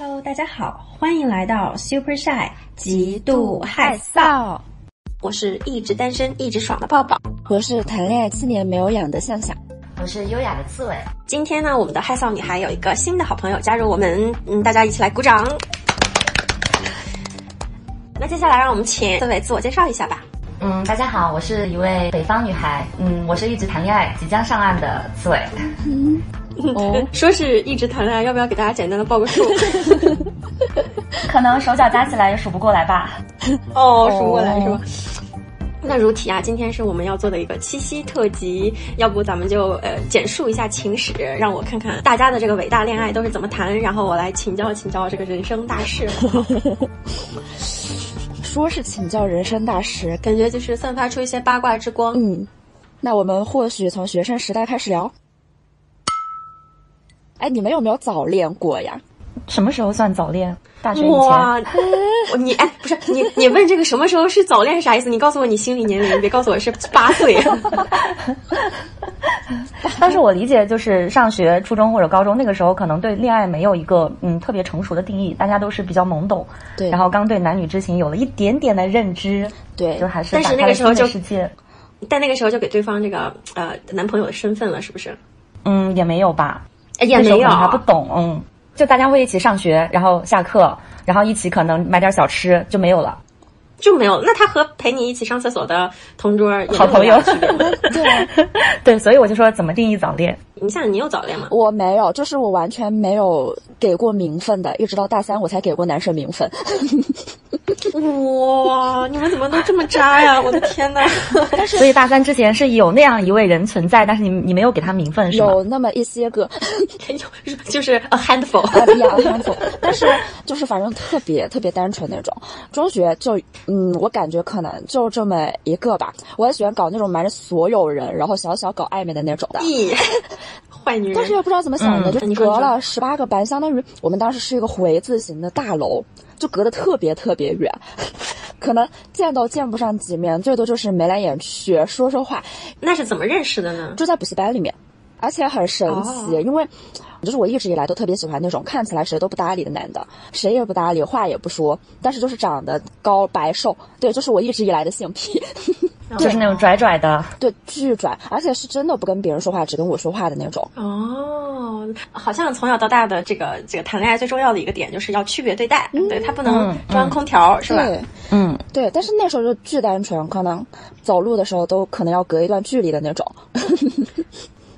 Hello，大家好，欢迎来到 Super Shy 极度害臊。我是一直单身一直爽的抱抱，我是谈恋爱七年没有养的向向，我是优雅的刺猬。今天呢，我们的害臊女孩有一个新的好朋友加入我们，嗯，大家一起来鼓掌。那接下来让我们请刺猬自我介绍一下吧。嗯，大家好，我是一位北方女孩。嗯，我是一直谈恋爱即将上岸的刺猬。哦，说是一直谈恋爱，要不要给大家简单的报个数？可能手脚加起来也数不过来吧。哦，数不过来是吧？那如题啊，今天是我们要做的一个七夕特辑，要不咱们就呃简述一下情史，让我看看大家的这个伟大恋爱都是怎么谈，然后我来请教请教这个人生大事。说是请教人生大事，感觉就是散发出一些八卦之光。嗯，那我们或许从学生时代开始聊。哎，你们有没有早恋过呀？什么时候算早恋？大学以前。哇，你哎，不是你，你问这个什么时候是早恋是啥意思？你告诉我你心理年龄，别告诉我是八岁。但是我理解就是上学、初中或者高中那个时候，可能对恋爱没有一个嗯特别成熟的定义，大家都是比较懵懂。对。然后刚对男女之情有了一点点的认知。对。就还是。但是那个时候就世界。但那个时候就给对方这个呃男朋友的身份了，是不是？嗯，也没有吧。也没有，还不懂，嗯，就大家会一起上学，然后下课，然后一起可能买点小吃，就没有了，就没有。那他和陪你一起上厕所的同桌好朋友，对 对，所以我就说，怎么定义早恋？你像你有早恋吗？我没有，就是我完全没有给过名分的，一直到大三我才给过男生名分。哇，你们怎么都这么渣呀！我的天哪！所以大三之前是有那样一位人存在，但是你你没有给他名分是吗？有那么一些个，有就是 a handful，啊，a handful，但是就是反正特别特别单纯那种。中学就嗯，我感觉可能就这么一个吧。我也喜欢搞那种瞒着所有人，然后小小搞暧昧的那种的。咦，坏女人！但是又不知道怎么想的，就隔了十八个班，相当于我们当时是一个回字形的大楼。就隔得特别特别远，可能见都见不上几面，最多就是眉来眼去说说话。那是怎么认识的呢？就在补习班里面，而且很神奇，因为就是我一直以来都特别喜欢那种看起来谁都不搭理的男的，谁也不搭理，话也不说，但是就是长得高白瘦，对，就是我一直以来的性癖。就是那种拽拽的，对，巨拽，而且是真的不跟别人说话，只跟我说话的那种。哦，好像从小到大的这个这个谈恋爱最重要的一个点就是要区别对待，对他不能装空调，是吧？对嗯，对。但是那时候就巨单纯，可能走路的时候都可能要隔一段距离的那种。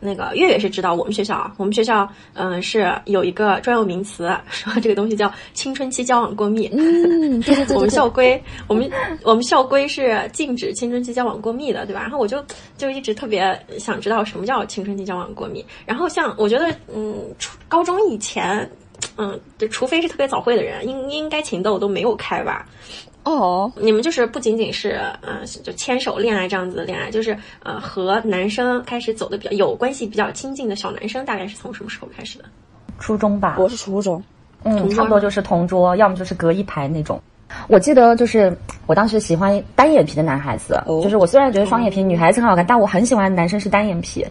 那个月月是知道我们学校啊，我们学校嗯是有一个专有名词，说这个东西叫青春期交往过密。嗯，对对对。我们校规，我们我们校规是禁止青春期交往过密的，对吧？然后我就就一直特别想知道什么叫青春期交往过密。然后像我觉得，嗯，初高中以前，嗯，就除非是特别早会的人，应应该情窦都没有开吧。哦，你们就是不仅仅是呃，就牵手恋爱这样子的恋爱，就是呃，和男生开始走的比较有关系、比较亲近的小男生，大概是从什么时候开始的？初中吧，我是初中，嗯，差不多就是同桌，要么就是隔一排那种。我记得就是我当时喜欢单眼皮的男孩子，就是我虽然觉得双眼皮女孩子很好看，但我很喜欢男生是单眼皮。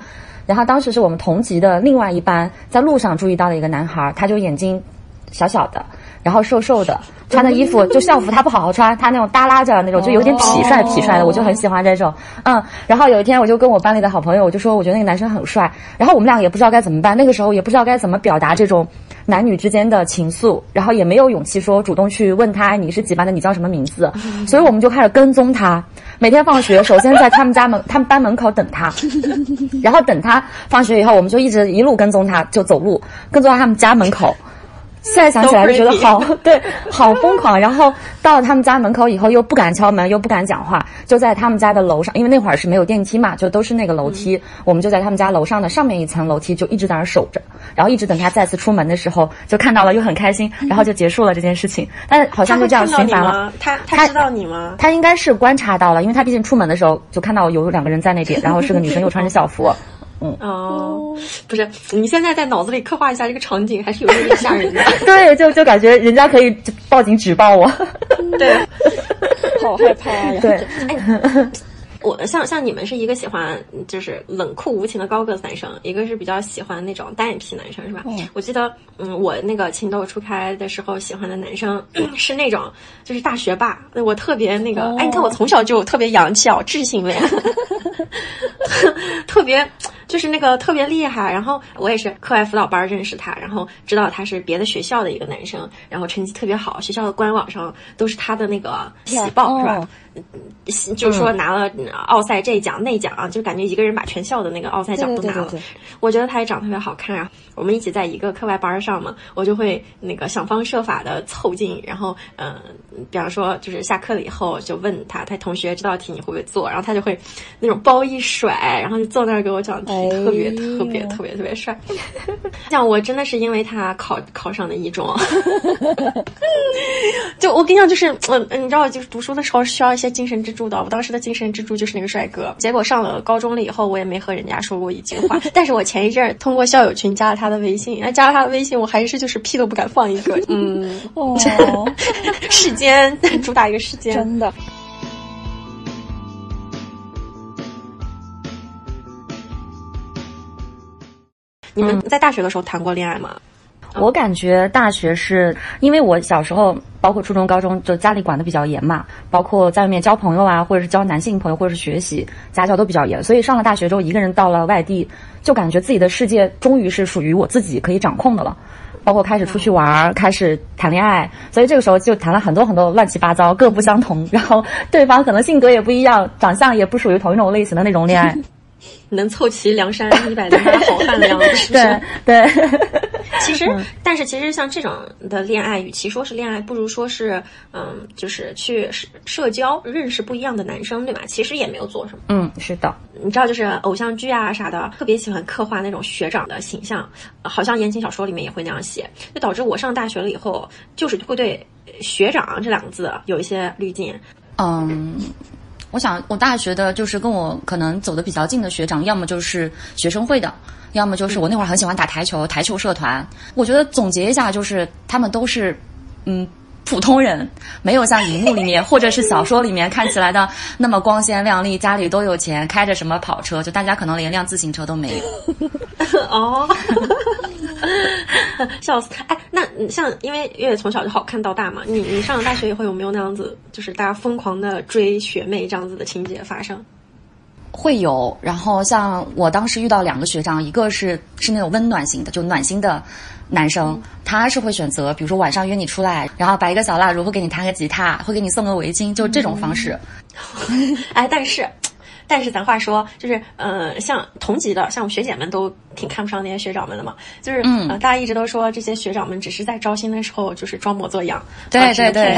然后当时是我们同级的另外一班在路上注意到的一个男孩，他就眼睛小小的。然后瘦瘦的，穿的衣服就校服，他不好好穿，他那种耷拉着那种，就有点痞帅痞帅的，我就很喜欢这种。嗯，然后有一天我就跟我班里的好朋友，我就说我觉得那个男生很帅，然后我们俩也不知道该怎么办，那个时候也不知道该怎么表达这种男女之间的情愫，然后也没有勇气说主动去问他你是几班的，你叫什么名字，所以我们就开始跟踪他，每天放学首先在他们家门他们班门口等他，然后等他放学以后，我们就一直一路跟踪他，就走路跟踪到他们家门口。现在想起来就觉得好，对，好疯狂。然后到了他们家门口以后，又不敢敲门，又不敢讲话，就在他们家的楼上，因为那会儿是没有电梯嘛，就都是那个楼梯。我们就在他们家楼上的上面一层楼梯，就一直在那儿守着，然后一直等他再次出门的时候，就看到了，又很开心，然后就结束了这件事情。但是好像就这样循环了。他他知道你吗？他应该是观察到了，因为他毕竟出门的时候就看到有两个人在那边，然后是个女生，又穿着校服。嗯哦，不是，你现在在脑子里刻画一下这个场景，还是有点吓人的。对，就就感觉人家可以报警举报我。对，好害怕呀。对，哎，我像像你们是一个喜欢就是冷酷无情的高个子男生，一个是比较喜欢那种单眼皮男生，是吧？嗯我记得，嗯，我那个情窦初开的时候喜欢的男生 是那种就是大学霸，我特别那个，哦哎，你看我从小就特别洋气哦，智性恋，特别就是那个特别厉害。然后我也是课外辅导班认识他，然后知道他是别的学校的一个男生，然后成绩特别好，学校的官网上都是他的那个喜报，是吧？就是说拿了奥赛这奖那奖啊，就感觉一个人把全校的那个奥赛奖都拿了。对对对对我觉得他也长得特别好看啊。我们一起在一个课外班上嘛，我就会那个想方设法的凑近，然后嗯、呃比方说就是下课了以后就问他，他同学这道题你会不会做？然后他就会那种包一甩，然后就坐那儿给我讲题，哎特别特别特别特别帅。像我真的是因为他考考上的一中，就我跟你讲，就是嗯、呃你知道，就是读书的时候需要一些精神支柱的。我当时的精神支柱就是那个帅哥。结果上了高中了以后，我也没和人家说过一句话。但是我前一阵儿通过校友群加了他的微信，哎，加了他的微信，我还是就是屁都不敢放一个。嗯，哦，世间主打一个世间。真的。你们在大学的时候谈过恋爱吗？我感觉大学是因为我小时候，包括初中、高中，就家里管得比较严嘛，包括在外面交朋友啊，或者是交男性朋友，或者是学习，家教都比较严。所以上了大学之后，一个人到了外地，就感觉自己的世界终于是属于我自己可以掌控的了。包括开始出去玩儿，开始谈恋爱，所以这个时候就谈了很多很多乱七八糟、各不相同，然后对方可能性格也不一样，长相也不属于同一种类型的那种恋爱。能凑齐梁山 一百零八好汉的样子，是不 对是？对。其实，但是其实像这种的恋爱，与其说是恋爱，不如说是嗯，就是去社社交，认识不一样的男生，对吧？其实也没有做什么。嗯，是的。你知道，就是偶像剧啊啥的，特别喜欢刻画那种学长的形象，呃好像言情小说里面也会那样写，就导致我上大学了以后，就是会对“学长”这两个字有一些滤镜。嗯，我想我大学的就是跟我可能走的比较近的学长，要么就是学生会的，要么就是我那会儿很喜欢打台球，台球社团。我觉得总结一下，就是他们都是嗯。普通人没有像荧幕里面或者是小说里面看起来的那么光鲜亮丽，家里都有钱，开着什么跑车，就大家可能连辆自行车都没有。哦，笑死！哎，那你像因为月月从小就好看到大嘛，你你上了大学以后有没有那样子，就是大家疯狂的追学妹这样子的情节发生？会有，然后像我当时遇到两个学长，一个是是那种温暖型的，就暖心的男生，他是会选择，比如说晚上约你出来，然后摆一个小蜡烛，会给你弹个吉他，会给你送个围巾，就这种方式。哎，但是。但是咱话说，就是呃，像同级的，像我学姐们都挺看不上那些学长们的嘛。就是、嗯呃，大家一直都说这些学长们只是在招新的时候就是装模作样，对对对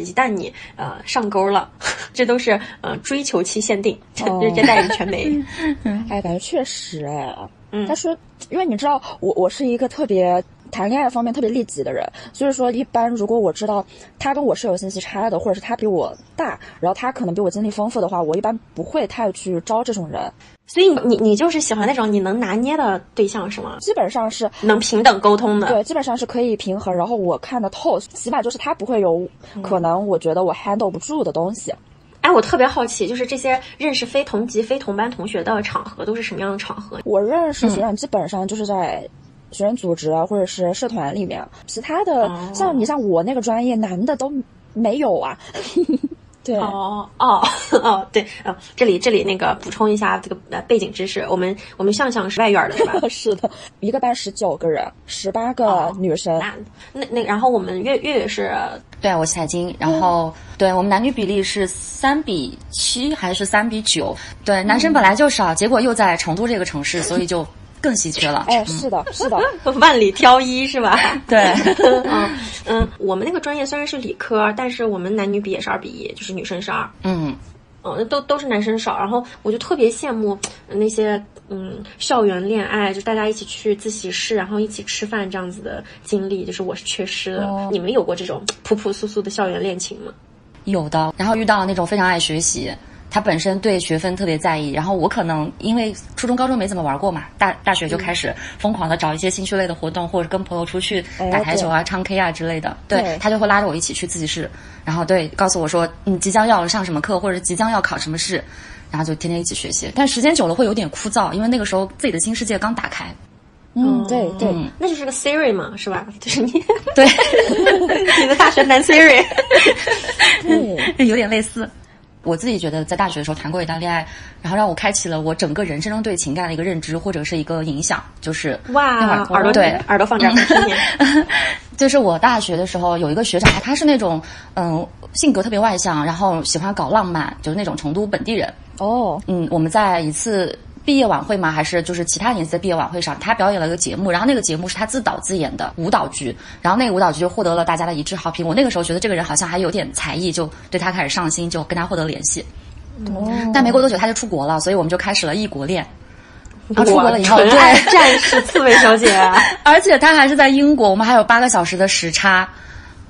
一旦你呃上钩了，这都是呃追求期限定，哦这代人全没。哎，感觉确实哎。嗯他说，因为你知道，我我是一个特别谈恋爱方面特别利己的人，所以说一般如果我知道他跟我是有信息差的，或者是他比我大，然后他可能比我经历丰富的话，我一般不会太去招这种人，所以你你就是喜欢那种你能拿捏的对象是吗？基本上是能平等沟通的。对，基本上是可以平衡，然后我看得透，起码就是他不会有可能我觉得我 handle 不住的东西。哎，我特别好奇，就是这些认识非同级、非同班同学的场合都是什么样的场合？我认识学长基本上就是在学生组织啊，或者是社团里面，其他的、哦像你像我那个专业，男的都没有啊。对，哦哦 哦，对，哦，这里这里那个补充一下这个呃背景知识，我们我们向向是外院的是吧？是的，一个班十九个人，十八个哦女生。那那那，然后我们月月月是对，我是财经，然后、对我们男女比例是三比七还是三比九？对，男生本来就少，结果又在成都这个城市，所以就更稀缺了。哎，是的，是的，万里挑一是吧？对，嗯嗯，我们那个专业虽然是理科，但是我们男女比也是二比一，就是女生是二。嗯，嗯，都都是男生少，然后我就特别羡慕呃那些嗯校园恋爱，就大家一起去自习室，然后一起吃饭这样子的经历，就是我是缺失的。哦你们有过这种朴朴素素的校园恋情吗？有的。然后遇到那种非常爱学习，他本身对学分特别在意，然后我可能因为初中、高中没怎么玩过嘛，大大学就开始疯狂的找一些兴趣类的活动，或者跟朋友出去打台球啊、唱 K 啊之类的。对他就会拉着我一起去自习室，然后对告诉我说你即将要上什么课，或者即将要考什么试，然后就天天一起学习。但时间久了会有点枯燥，因为那个时候自己的新世界刚打开。嗯，对对，那就是个 Siri 嘛，是吧？就是你对你的大学男 Siri，对，有点类似。我自己觉得，在大学的时候谈过一段恋爱，然后让我开启了我整个人生中对情感的一个认知，或者是一个影响。就是哇，耳朵对耳朵放这儿，就是我大学的时候有一个学长，他是那种嗯性格特别外向，然后喜欢搞浪漫，就是那种成都本地人。哦，嗯，我们在一次。毕业晚会吗？还是就是其他年级的毕业晚会上，他表演了一个节目，然后那个节目是他自导自演的舞蹈剧，然后那个舞蹈剧就获得了大家的一致好评。我那个时候觉得这个人好像还有点才艺，就对他开始上心，就跟他获得联系。哦。但没过多久他就出国了，所以我们就开始了异国恋。他出国了以后，对，战士刺猬小姐，而且他还是在英国，我们还有八个小时的时差。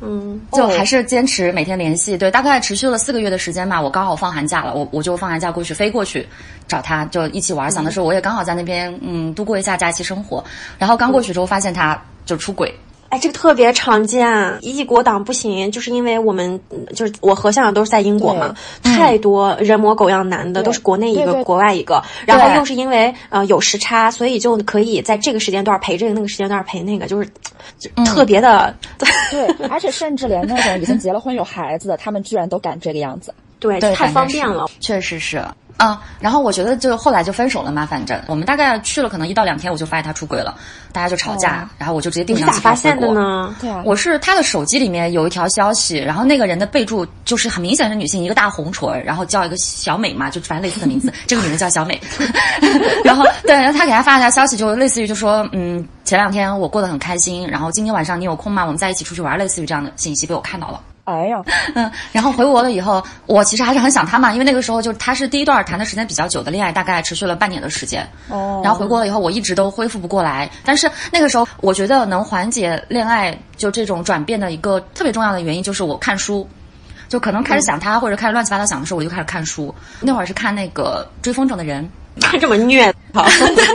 嗯，就还是坚持每天联系，对，大概持续了四个月的时间吧。我刚好放寒假了，我我就放寒假过去飞过去找他，就一起玩。想的是我也刚好在那边，嗯，度过一下假期生活。然后刚过去之后发现他就出轨。哎，这个特别常见，异国党不行，就是因为我们就是我和向阳都是在英国嘛，太多人模狗样男的，都是国内一个国外一个，然后又是因为呃有时差，所以就可以在这个时间段陪这个，那个时间段陪那个，就是特别的。对，而且甚至连那种已经结了婚有孩子的，他们居然都敢这个样子。对，太方便了，确实是。啊，然后我觉得就后来就分手了嘛，反正我们大概去了可能一到两天，我就发现他出轨了，大家就吵架，然后我就直接订上机票回国。呢？对啊，我是他的手机里面有一条消息，然后那个人的备注就是很明显是女性，一个大红唇，然后叫一个小美嘛，就反正类似的名字，这个女人叫小美。然后对，然后他给他发了条消息，就类似于就说，嗯，前两天我过得很开心，然后今天晚上你有空吗？我们在一起出去玩，类似于这样的信息被我看到了。哎呀，嗯，然后回国了以后，我其实还是很想他嘛，因为那个时候就他是第一段谈的时间比较久的恋爱，大概持续了半年的时间。哦，然后回国了以后，我一直都恢复不过来。但是那个时候，我觉得能缓解恋爱就这种转变的一个特别重要的原因，就是我看书，就可能开始想他或者开始乱七八糟想的时候，我就开始看书。那会儿是看那个《追风筝的人》。这么虐，好，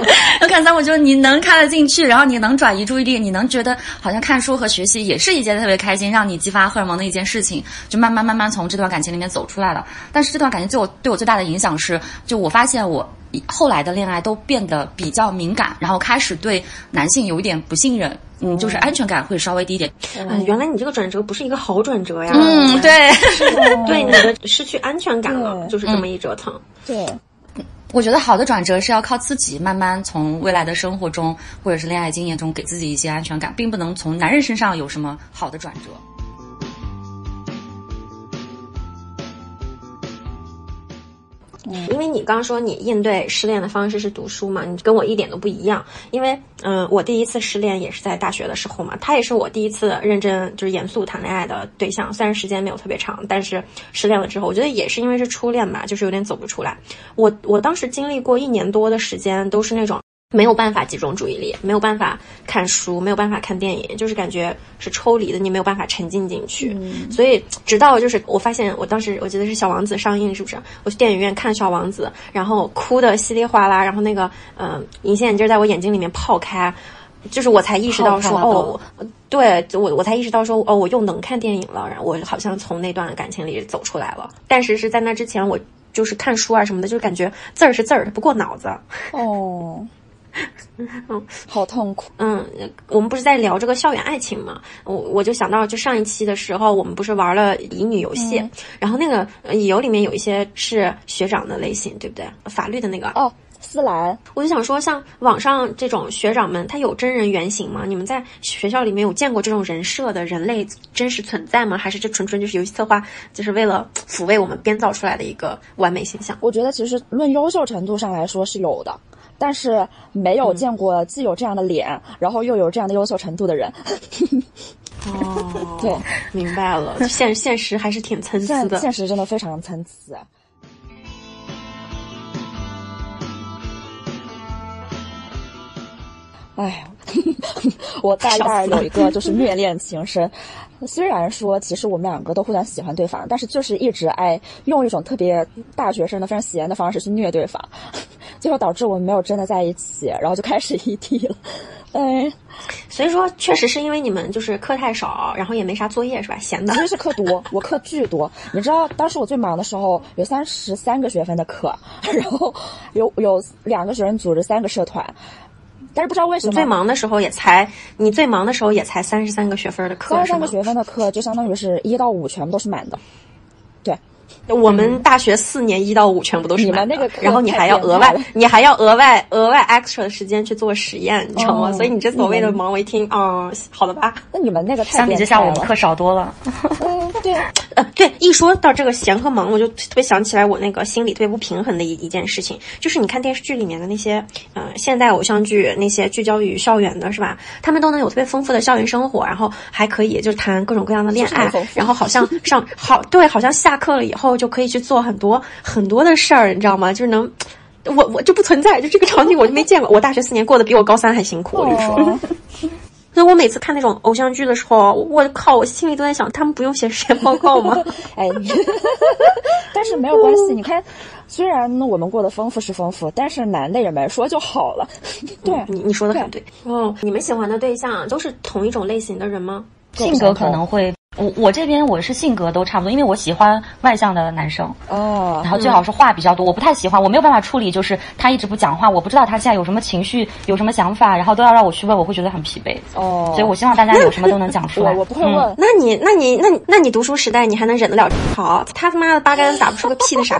看三，我就你能看得进去，然后你能转移注意力，你能觉得好像看书和学习也是一件特别开心，让你激发荷尔蒙的一件事情，就慢慢慢慢从这段感情里面走出来了。但是这段感情对我对我最大的影响是，就我发现我后来的恋爱都变得比较敏感，然后开始对男性有一点不信任，嗯，就是安全感会稍微低一点。嗯，原来你这个转折不是一个好转折呀。嗯，对，对你的失去安全感了，就是这么一折腾。对。我觉得好的转折是要靠自己慢慢从未来的生活中或者是恋爱经验中给自己一些安全感，并不能从男人身上有什么好的转折。因为你刚说你应对失恋的方式是读书嘛，你跟我一点都不一样。因为嗯，我第一次失恋也是在大学的时候嘛，他也是我第一次认真就是严肃谈恋爱的对象。虽然时间没有特别长，但是失恋了之后，我觉得也是因为是初恋吧，就是有点走不出来。我我当时经历过一年多的时间，都是那种。没有办法集中注意力，没有办法看书，没有办法看电影，就是感觉是抽离的，你没有办法沉浸进去。所以直到就是我发现，我当时我记得是《小王子》上映，是不是？我去电影院看《小王子》，然后哭的稀里哗啦，然后那个嗯隐形眼镜在我眼睛里面泡开，就是我才意识到说哦，对我我才意识到说哦，我又能看电影了，然后我好像从那段感情里走出来了。但是是在那之前，我就是看书啊什么的，就感觉字儿是字儿，它不过脑子。哦。嗯，好痛苦。嗯，我们不是在聊这个校园爱情吗？我我就想到，就上一期的时候，我们不是玩了乙女游戏，然后那个乙游里面有一些是学长的类型，对不对？法律的那个哦，思兰。我就想说，像网上这种学长们，他有真人原型吗？你们在学校里面有见过这种人设的人类真实存在吗？还是这纯纯就是游戏策划，就是为了抚慰我们编造出来的一个完美形象？我觉得其实论优秀程度上来说是有的。但是没有见过既有这样的脸，然后又有这样的优秀程度的人。哦，对，明白了，现现实还是挺参差的，现实真的非常参差。哎呀，我大二有一个就是虐恋情深，虽然说其实我们两个都互相喜欢对方，但是就是一直爱用一种特别大学生的、非常闲的方式去虐对方，最后导致我们没有真的在一起，然后就开始异地了。哎，所以说确实是因为你们就是课太少，然后也没啥作业是吧？闲的。其实是课多，我课巨多。你知道当时我最忙的时候有三十三个学分的课，然后有有两个学生组织三个社团。但是不知道为什么，最忙的时候也才你最忙的时候也才三十三个学分的课，三十三个学分的课就相当于是一到五全部都是满的，对。我们大学四年一到五全部都是满的，然后你还要额外，你还要额外额外 extra 的时间去做实验，你知道吗？所以你这所谓的忙我一听，嗯，好的吧？那你们那个相比之下，我们课少多了。嗯，对，呃，对，一说到这个闲和忙，我就特别想起来我那个心里特别不平衡的一一件事情，就是你看电视剧里面的那些，呃，现代偶像剧那些聚焦于校园的，是吧？他们都能有特别丰富的校园生活，然后还可以就是谈各种各样的恋爱，然后好像上好对，好像下课了以后就可以去做很。多很多的事儿，你知道吗？就是能，我我就不存在，就这个场景我就没见过。我大学四年过得比我高三还辛苦，我跟你说。所以我每次看那种偶像剧的时候，我靠，我心里都在想，他们不用写实验报告吗？哎，但是没有关系。你看，虽然我们过得丰富是丰富，但是男的也没说就好了。对，你你说的很对。哦，你们喜欢的对象都是同一种类型的人吗？性格可能会。我我这边我是性格都差不多，因为我喜欢外向的男生哦，然后最好是话比较多。我不太喜欢，我没有办法处理，就是他一直不讲话，我不知道他现在有什么情绪，有什么想法，然后都要让我去问，我会觉得很疲惫哦。所以我希望大家有什么都能讲出来。我不会问。那你那你那那你读书时代你还能忍得了？好，他他妈的八竿子打不出个屁的傻。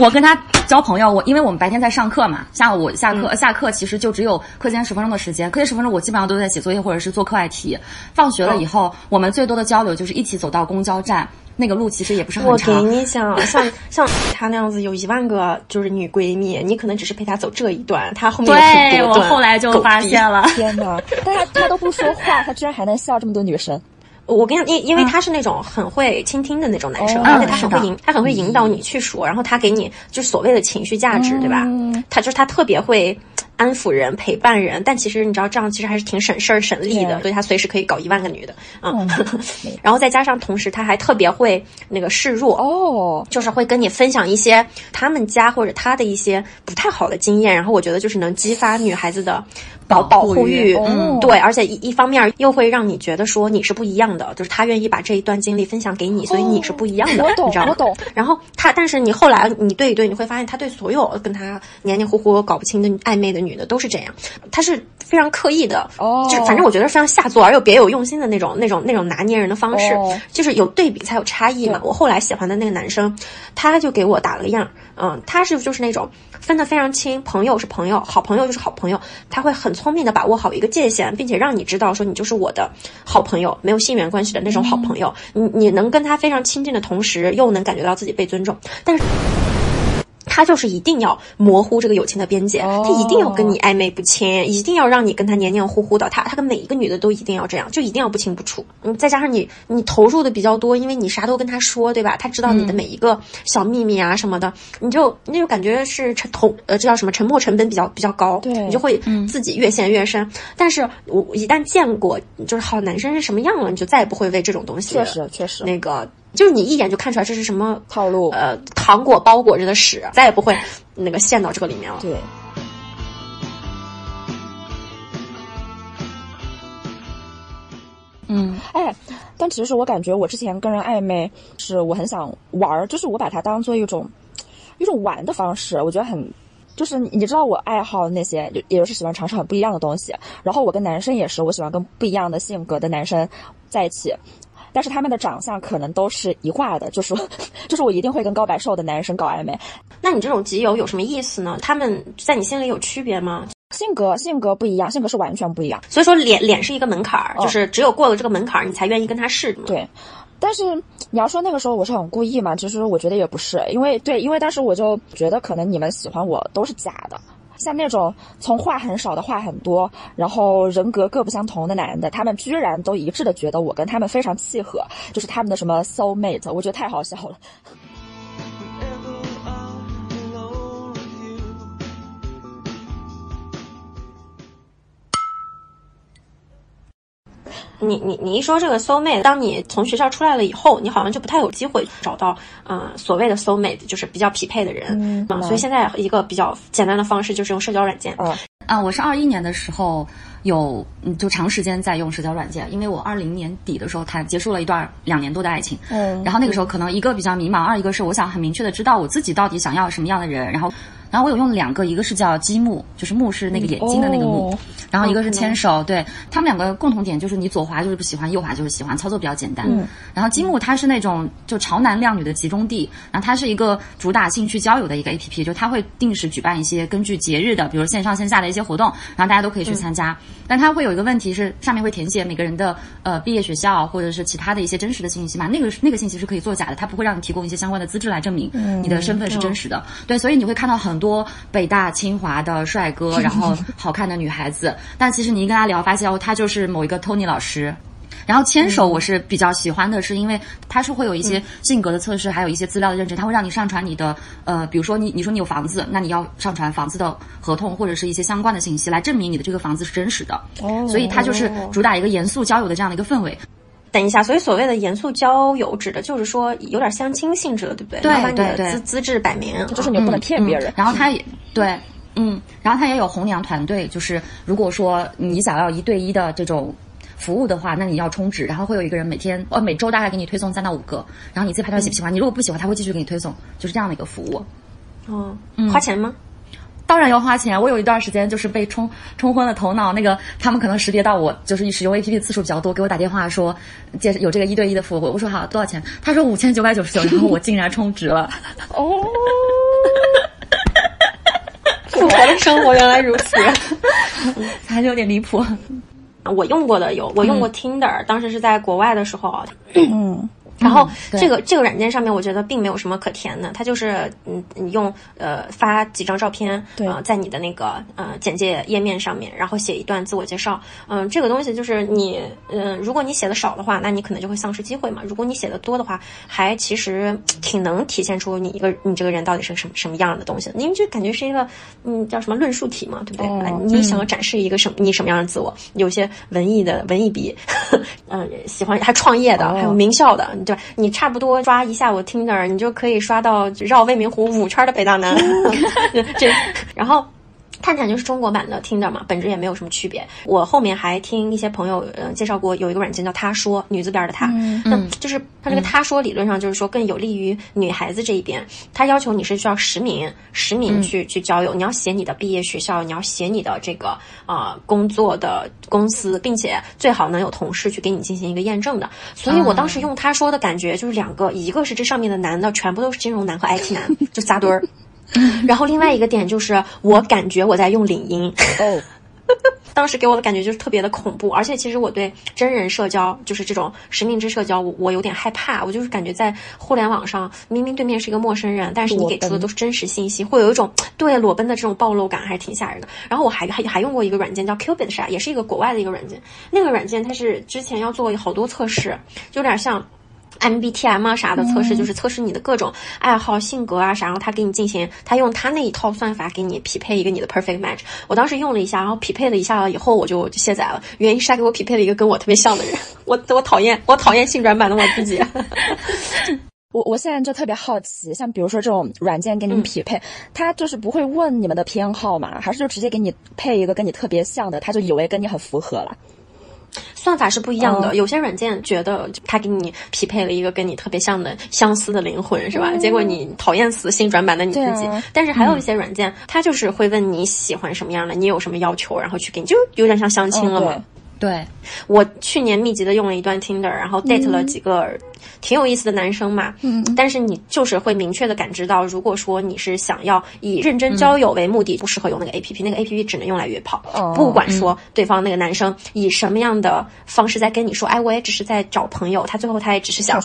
我跟他交朋友，我因为我们白天在上课嘛，下午下课下课其实就只有课间十分钟的时间，课间十分钟我基本上都在写作业或者是做课外题。放学了以后，我们最多的交流就是一起走到公交站，那个路其实也不是很长。我给你讲，像像他那样子有一万个就是女闺蜜，你可能只是陪她走这一段，她后面有很多我后来就发现了，天哪！但他他都不说话，他居然还能笑这么多女生。我跟你讲，因因为他是那种很会倾听的那种男生，而且他很会引，他很会引导你去说，然后他给你就所谓的情绪价值，对吧？他就是他特别会。安抚人、陪伴人，但其实你知道，这样其实还是挺省事儿、省力的，所以他随时可以搞一万个女的，嗯，然后再加上同时他还特别会那个示弱哦，就是会跟你分享一些他们家或者他的一些不太好的经验，然后我觉得就是能激发女孩子的保保护欲，嗯，对，而且一一方面又会让你觉得说你是不一样的，就是他愿意把这一段经历分享给你，所以你是不一样的，你知道吗？我懂。然后他，但是你后来你对一对，你会发现他对所有跟他黏黏糊糊、搞不清的暧昧的女。的都是这样，她是非常刻意的，哦，就是反正我觉得非常下作而又别有用心的那种、那种、那种拿捏人的方式，就是有对比才有差异嘛。我后来喜欢的那个男生，他就给我打了个样，嗯，他是就是那种分得非常清，朋友是朋友，好朋友就是好朋友，他会很聪明的把握好一个界限，并且让你知道说你就是我的好朋友，没有性缘关系的那种好朋友，你你能跟他非常亲近的同时，又能感觉到自己被尊重，但是。他就是一定要模糊这个友情的边界，他一定要跟你暧昧不清，一定要让你跟他黏黏糊糊的。他他跟每一个女的都一定要这样，就一定要不清不楚。嗯，再加上你你投入的比较多，因为你啥都跟他说，对吧？他知道你的每一个小秘密啊什么的，你就那就感觉是沉投呃这叫什么沉没成本比较比较高，对你就会自己越陷越深。但是我一旦见过就是好男生是什么样了，你就再也不会为这种东西确实确实那个。就是你一眼就看出来这是什么套路，呃，糖果包裹着的屎，再也不会那个陷到这个里面了。对。嗯，哎，但其实我感觉我之前跟人暧昧，是我很想玩儿，就是我把它当做一种一种玩的方式，我觉得很，就是你知道我爱好那些，也就是喜欢尝试很不一样的东西。然后我跟男生也是，我喜欢跟不一样的性格的男生在一起。但是他们的长相可能都是一挂的，就说，就是我一定会跟高白瘦的男生搞暧昧。那你这种集邮有什么意思呢？他们在你心里有区别吗？性格性格不一样，性格是完全不一样。所以说脸脸是一个门槛儿，就是只有过了这个门槛儿，你才愿意跟他试。对，但是你要说那个时候我是很故意嘛，其实我觉得也不是，因为对，因为当时我就觉得可能你们喜欢我都是假的。像那种从话很少的话很多，然后人格各不相同的男的，他们居然都一致的觉得我跟他们非常契合，就是他们的什么 soul mate，我觉得太好笑了。你你你一说这个 soul mate，当你从学校出来了以后，你好像就不太有机会找到嗯、呃所谓的 soul mate，就是比较匹配的人。嗯啊所以现在一个比较简单的方式就是用社交软件。嗯啊，我是二一年的时候有嗯，就长时间在用社交软件，因为我二零年底的时候谈结束了一段两年多的爱情，嗯然后那个时候可能一个比较迷茫，二一个是我想很明确的知道我自己到底想要什么样的人，然后。然后我有用两个，一个是叫积木，就是木是那个眼睛的那个木，哦然后一个是牵手，对他们两个共同点就是你左滑就是不喜欢，右滑就是喜欢，操作比较简单。嗯然后积木它是那种就潮男靓女的集中地，然后它是一个主打兴趣交友的一个 A P P，就它会定时举办一些根据节日的，比如线上线下的一些活动，然后大家都可以去参加。但它会有一个问题是上面会填写每个人的呃毕业学校或者是其他的一些真实的信息嘛，那个那个信息是可以作假的，它不会让你提供一些相关的资质来证明你的身份是真实的。对，所以你会看到很多北大、清华的帅哥，然后好看的女孩子，但其实你一跟他聊，发现哦，他就是某一个 Tony 老师。然后牵手我是比较喜欢的，是因为它是会有一些性格的测试，还有一些资料的认证，它会让你上传你的呃，比如说你你说你有房子，那你要上传房子的合同或者是一些相关的信息来证明你的这个房子是真实的。哦所以它就是主打一个严肃交友的这样的一个氛围。等一下，所以所谓的严肃交友，指的就是说有点相亲性质了，对不对？对要把你的对对资资质摆明，就是你不能骗别人嗯。然后他也对，嗯，然后他也有红娘团队，就是如果说你想要一对一的这种。服务的话，那你要充值，然后会有一个人每天呃每周大概给你推送三到五个，然后你自己判断喜不喜欢。你如果不喜欢，他会继续给你推送，就是这样的一个服务。哦，花钱吗？当然要花钱。我有一段时间就是被冲冲昏了头脑，那个他们可能识别到我就是使用 A P P 次数比较多，给我打电话说介有这个一对一的服务，我说好多少钱？他说五千九百九十九，然后我竟然充值了。哦，富婆的生活原来如此。还是有点离谱。我用过的有，我用过 Tinder，、当时是在国外的时候，嗯，然后这个这个软件上面，我觉得并没有什么可填的，它就是嗯，你用呃发几张照片，对呃，在你的那个呃简介页面上面，然后写一段自我介绍。嗯、这个东西就是你嗯、如果你写的少的话，那你可能就会丧失机会嘛。如果你写的多的话，还其实挺能体现出你一个你这个人到底是什么什么样的东西。因为就感觉是一个嗯叫什么论述题嘛，对不对？你想要展示一个什么你什么样的自我？有些文艺的文艺笔，嗯、喜欢还创业的，哦还有名校的，你差不多刷一下午 Tinder，你就可以刷到绕未名湖五圈的北大南，这然后。看起来就是中国版的 Tinder 嘛，本质也没有什么区别。我后面还听一些朋友呃介绍过，有一个软件叫他说，女字边的他，那就是它这个他说理论上就是说更有利于女孩子这一边。它要求你是需要实名，实名去、去交友，你要写你的毕业学校，你要写你的这个啊、呃工作的公司，并且最好能有同事去给你进行一个验证的。所以我当时用他说的感觉就是两个，一个是这上面的男的全部都是金融男和 IT 男，就仨堆儿。然后另外一个点就是，我感觉我在用领英，哦，当时给我的感觉就是特别的恐怖，而且其实我对真人社交，就是这种实名制社交，我我有点害怕。我就是感觉在互联网上，明明对面是一个陌生人，但是你给出的都是真实信息，会有一种对裸奔的这种暴露感，还是挺吓人的。然后我还还还用过一个软件叫 Cupid 啥，也是一个国外的一个软件。那个软件它是之前要做好多测试，就有点像。MBTM 啊啥的测试，就是测试你的各种爱好、性格啊啥，然后他给你进行，他用他那一套算法给你匹配一个你的 perfect match。我当时用了一下，然后匹配了一下了以后，我就卸载了。原因是他给我匹配了一个跟我特别像的人，我我讨厌我讨厌性转版的 我自己。我我现在就特别好奇，像比如说这种软件给你们匹配，他就是不会问你们的偏好嘛？还是就直接给你配一个跟你特别像的，他就以为跟你很符合了？算法是不一样的，哦有些软件觉得他给你匹配了一个跟你特别像的相似的灵魂，是吧？结果你讨厌死新转版的你自己。啊但是还有一些软件，它就是会问你喜欢什么样的，你有什么要求，然后去给你，就有点像相亲了嘛。嗯对，我去年密集的用了一段 Tinder，然后 date 了几个挺有意思的男生嘛。嗯，但是你就是会明确的感知到，如果说你是想要以认真交友为目的，不适合用那个 APP，那个 APP 只能用来约炮。哦不管说对方那个男生以什么样的方式在跟你说，哎，我也只是在找朋友，他最后他也只是想？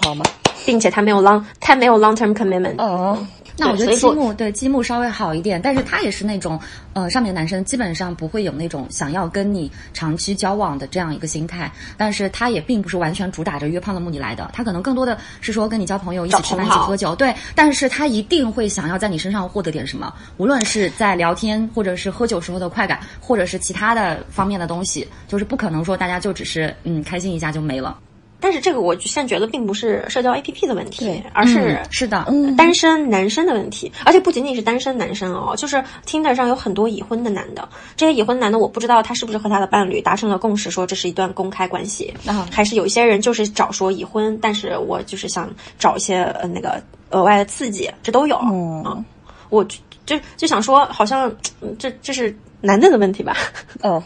并且他没有 long，他没有 long term commitment。嗯，那我觉得积木对积木稍微好一点，但是他也是那种呃，上面的男生基本上不会有那种想要跟你长期交往的这样一个心态，但是他也并不是完全主打着约炮的目的来的，他可能更多的是说跟你交朋友，一起吃饭，一起喝酒，对，但是他一定会想要在你身上获得点什么，无论是在聊天或者是喝酒时候的快感，或者是其他的方面的东西，就是不可能说大家就只是嗯开心一下就没了，但是这个我现在觉得并不是社交 APP 的问题对，而是嗯是的，单身男生的问题，而且不仅仅是单身男生哦，就是 Tinder 上有很多已婚的男的，这些已婚男的我不知道他是不是和他的伴侣达成了共识，说这是一段公开关系，啊。还是有一些人就是找说已婚，但是我就是想找一些呃那个额外的刺激，这都有，嗯啊，我就就就想说，好像嗯这这是男的的问题吧？嗯，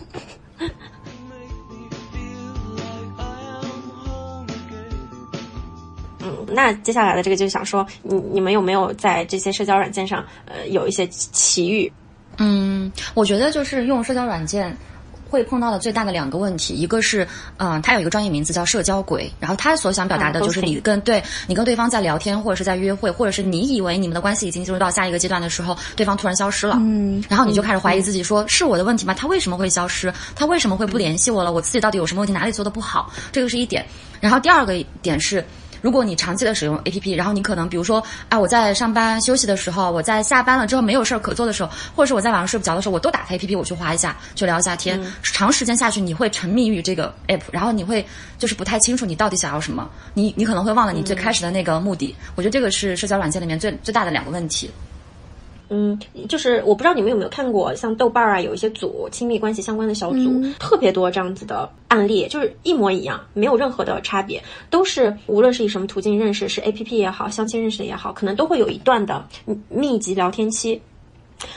嗯，那接下来的这个就想说，你你们有没有在这些社交软件上呃有一些奇遇？嗯，我觉得就是用社交软件。会碰到的最大的两个问题，一个是，嗯、它有一个专业名字叫社交鬼，然后他所想表达的啊就是你跟对你跟对方在聊天或者是在约会，或者是你以为你们的关系已经进入到下一个阶段的时候，对方突然消失了，嗯，然后你就开始怀疑自己说，是我的问题吗？他为什么会消失？他为什么会不联系我了？我自己到底有什么问题？哪里做的不好？这个是一点。然后第二个点是。如果你长期的使用 A P P，然后你可能比如说啊，我在上班休息的时候，我在下班了之后没有事儿可做的时候，或者是我在晚上睡不着的时候，我都打开 A P P，我去划一下，去聊一下天。长时间下去，你会沉迷于这个 app，然后你会就是不太清楚你到底想要什么，你你可能会忘了你最开始的那个目的。我觉得这个是社交软件里面最最大的两个问题。嗯，就是我不知道你们有没有看过，像豆瓣儿啊，有一些组亲密关系相关的小组，特别多这样子的案例，就是一模一样，没有任何的差别，都是无论是以什么途径认识，是 A P P 也好，相亲认识也好，可能都会有一段的密集聊天期。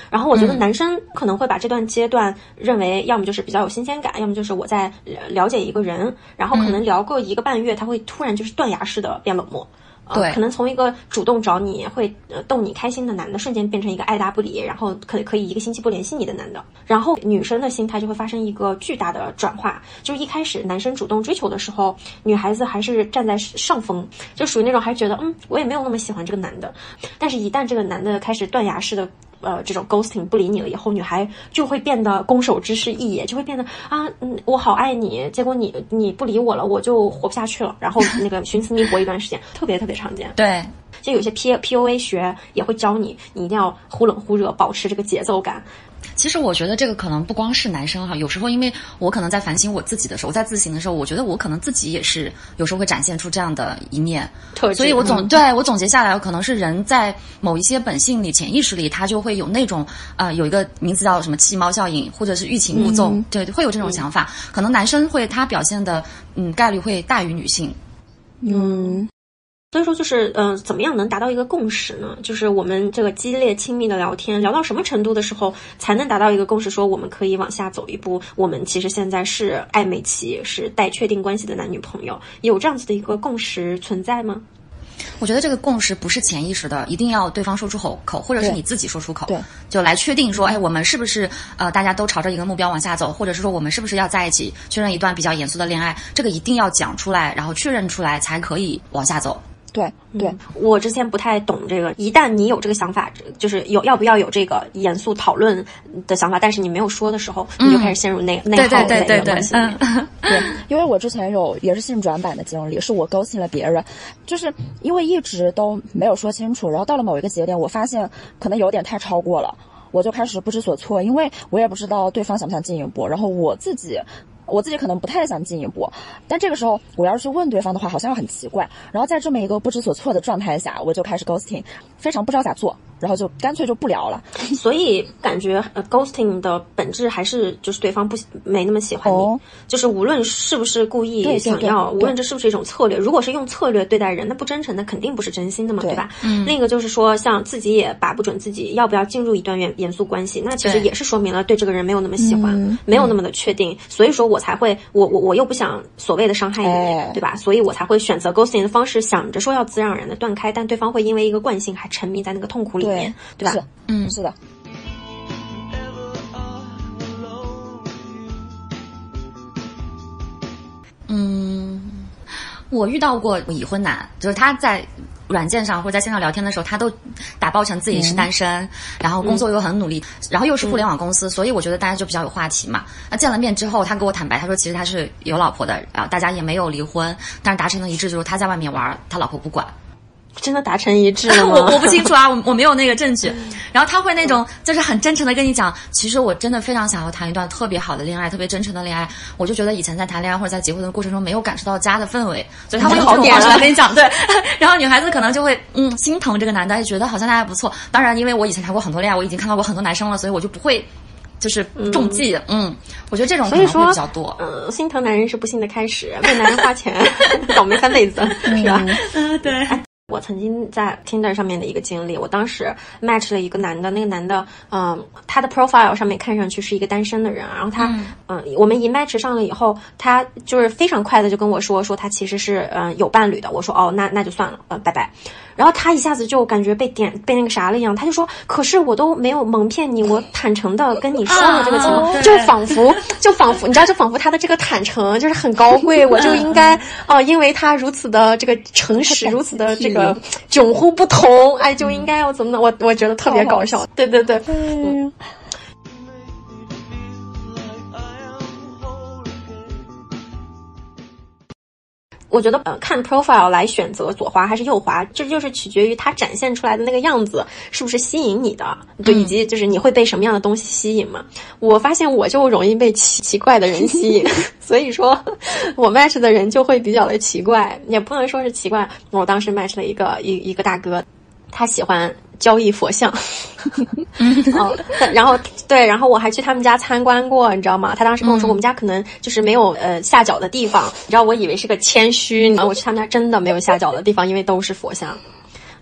然后我觉得男生可能会把这段阶段认为，要么就是比较有新鲜感，要么就是我在呃了解一个人，然后可能聊个一个半月，他会突然就是断崖式的变冷漠。呃对可能从一个主动找你会呃逗你开心的男的，瞬间变成一个爱答不理，然后可可以一个星期不联系你的男的。然后女生的心态就会发生一个巨大的转化，就是一开始男生主动追求的时候，女孩子还是站在上风，就属于那种还是觉得嗯，我也没有那么喜欢这个男的。但是，一旦这个男的开始断崖式的呃这种 ghosting 不理你了以后，女孩就会变得攻守之势异也，就会变得啊嗯我好爱你，结果你你不理我了，我就活不下去了，然后那个寻死觅活一段时间，特别特别常见。对，就有些 P P O A 学也会教你，你一定要忽冷忽热，保持这个节奏感。其实我觉得这个可能不光是男生哈，有时候因为我可能在反省我自己的时候，我在自省的时候，我觉得我可能自己也是有时候会展现出这样的一面，所以我总、嗯对我总结下来，可能是人在某一些本性里、潜意识里，他就会有那种呃有一个名字叫什么弃猫效应，或者是欲擒故纵，对，会有这种想法。可能男生会他表现的嗯概率会大于女性。嗯，所以说，就是嗯、呃怎么样能达到一个共识呢？就是我们这个激烈亲密的聊天，聊到什么程度的时候，才能达到一个共识，说我们可以往下走一步？我们其实现在是暧昧期，是带确定关系的男女朋友，有这样子的一个共识存在吗？我觉得这个共识不是潜意识的，一定要对方说出口口，或者是你自己说出口，对，就来确定说，哎，我们是不是呃大家都朝着一个目标往下走，或者是说我们是不是要在一起确认一段比较严肃的恋爱，这个一定要讲出来，然后确认出来才可以往下走。对对，我之前不太懂这个，一旦你有这个想法，就是有要不要有这个严肃讨论的想法，但是你没有说的时候，你就开始陷入内内对耗类对对对对的关系里面。嗯，对，因为我之前有也是性转版的经历，是我勾引了别人，就是因为一直都没有说清楚，然后到了某一个节点，我发现可能有点太超过了，我就开始不知所措，因为我也不知道对方想不想进一步，然后我自己。我自己可能不太想进一步，但这个时候我要是去问对方的话，好像又很奇怪。然后在这么一个不知所措的状态下，我就开始 ghosting，非常不知道咋做，然后就干脆就不聊了。所以感觉呃，ghosting 的本质还是就是对方不喜没那么喜欢你，哦就是无论是不是故意对对对想要，对无论这是不是一种策略，如果是用策略对待人，那不真诚，那肯定不是真心的嘛，对对吧？嗯。另一个就是说，像自己也把不准自己要不要进入一段严严肃关系，那其实也是说明了对这个人没有那么喜欢，嗯没有那么的确定，所以说我才会我我我又不想所谓的伤害你，哎对吧？所以我才会选择 ghosting 的方式，想着说要自然而然的断开，但对方会因为一个惯性还沉迷在那个痛苦里面，对吧？是，嗯是的。嗯我遇到过已婚男，就是他在软件上或者在线上聊天的时候，他都打包成自己是单身，然后工作又很努力，然后又是互联网公司，所以我觉得大家就比较有话题嘛。那见了面之后，他给我坦白，他说其实他是有老婆的，然后，大家也没有离婚，但是达成了一致，就是他在外面玩，他老婆不管。真的达成一致了吗？我我不清楚啊，我我没有那个证据。然后他会那种就是很真诚的跟你讲，其实我真的非常想要谈一段特别好的恋爱，特别真诚的恋爱。我就觉得以前在谈恋爱或者在结婚的过程中没有感受到家的氛围，所以他会用这种方式来跟你讲。对，然后女孩子可能就会嗯心疼这个男的，觉得好像他还不错。当然，因为我以前谈过很多恋爱，我已经看到过很多男生了，所以我就不会就是中计。嗯，我觉得这种可能会比较多。嗯，心疼男人是不幸的开始，为男人花钱 倒霉三辈子，是吧？嗯，对。我曾经在 Tinder 上面的一个经历，我当时 match 了一个男的，那个男的，嗯，他的 profile 上面看上去是一个单身的人，然后他，嗯，我们一 match 上了以后，他就是非常快的就跟我说，说他其实是嗯有伴侣的，我说哦，那那就算了，呃，拜拜。然后他一下子就感觉被点被那个啥了一样，他就说：“可是我都没有蒙骗你，我坦诚的跟你说了这个情况，就仿佛就仿佛你知道，就仿佛他的这个坦诚就是很高贵，我就应该哦，因为他如此的这个诚实，如此的这个迥乎不同，哎，就应该要怎么的？我我觉得特别搞笑，对对对，嗯。”我觉得，呃，看 profile 来选择左滑还是右滑，这就是取决于它展现出来的那个样子是不是吸引你的，对，以及就是你会被什么样的东西吸引嘛。我发现我就容易被奇奇怪的人吸引，所以说，我 match 的人就会比较的奇怪，也不能说是奇怪。我当时 match 了一个一一个大哥，他喜欢。交易佛像，哦，然后对，然后我还去他们家参观过，你知道吗？他当时跟我说，我们家可能就是没有呃下脚的地方，你知道，我以为是个谦虚，然后我去他们家真的没有下脚的地方，因为都是佛像。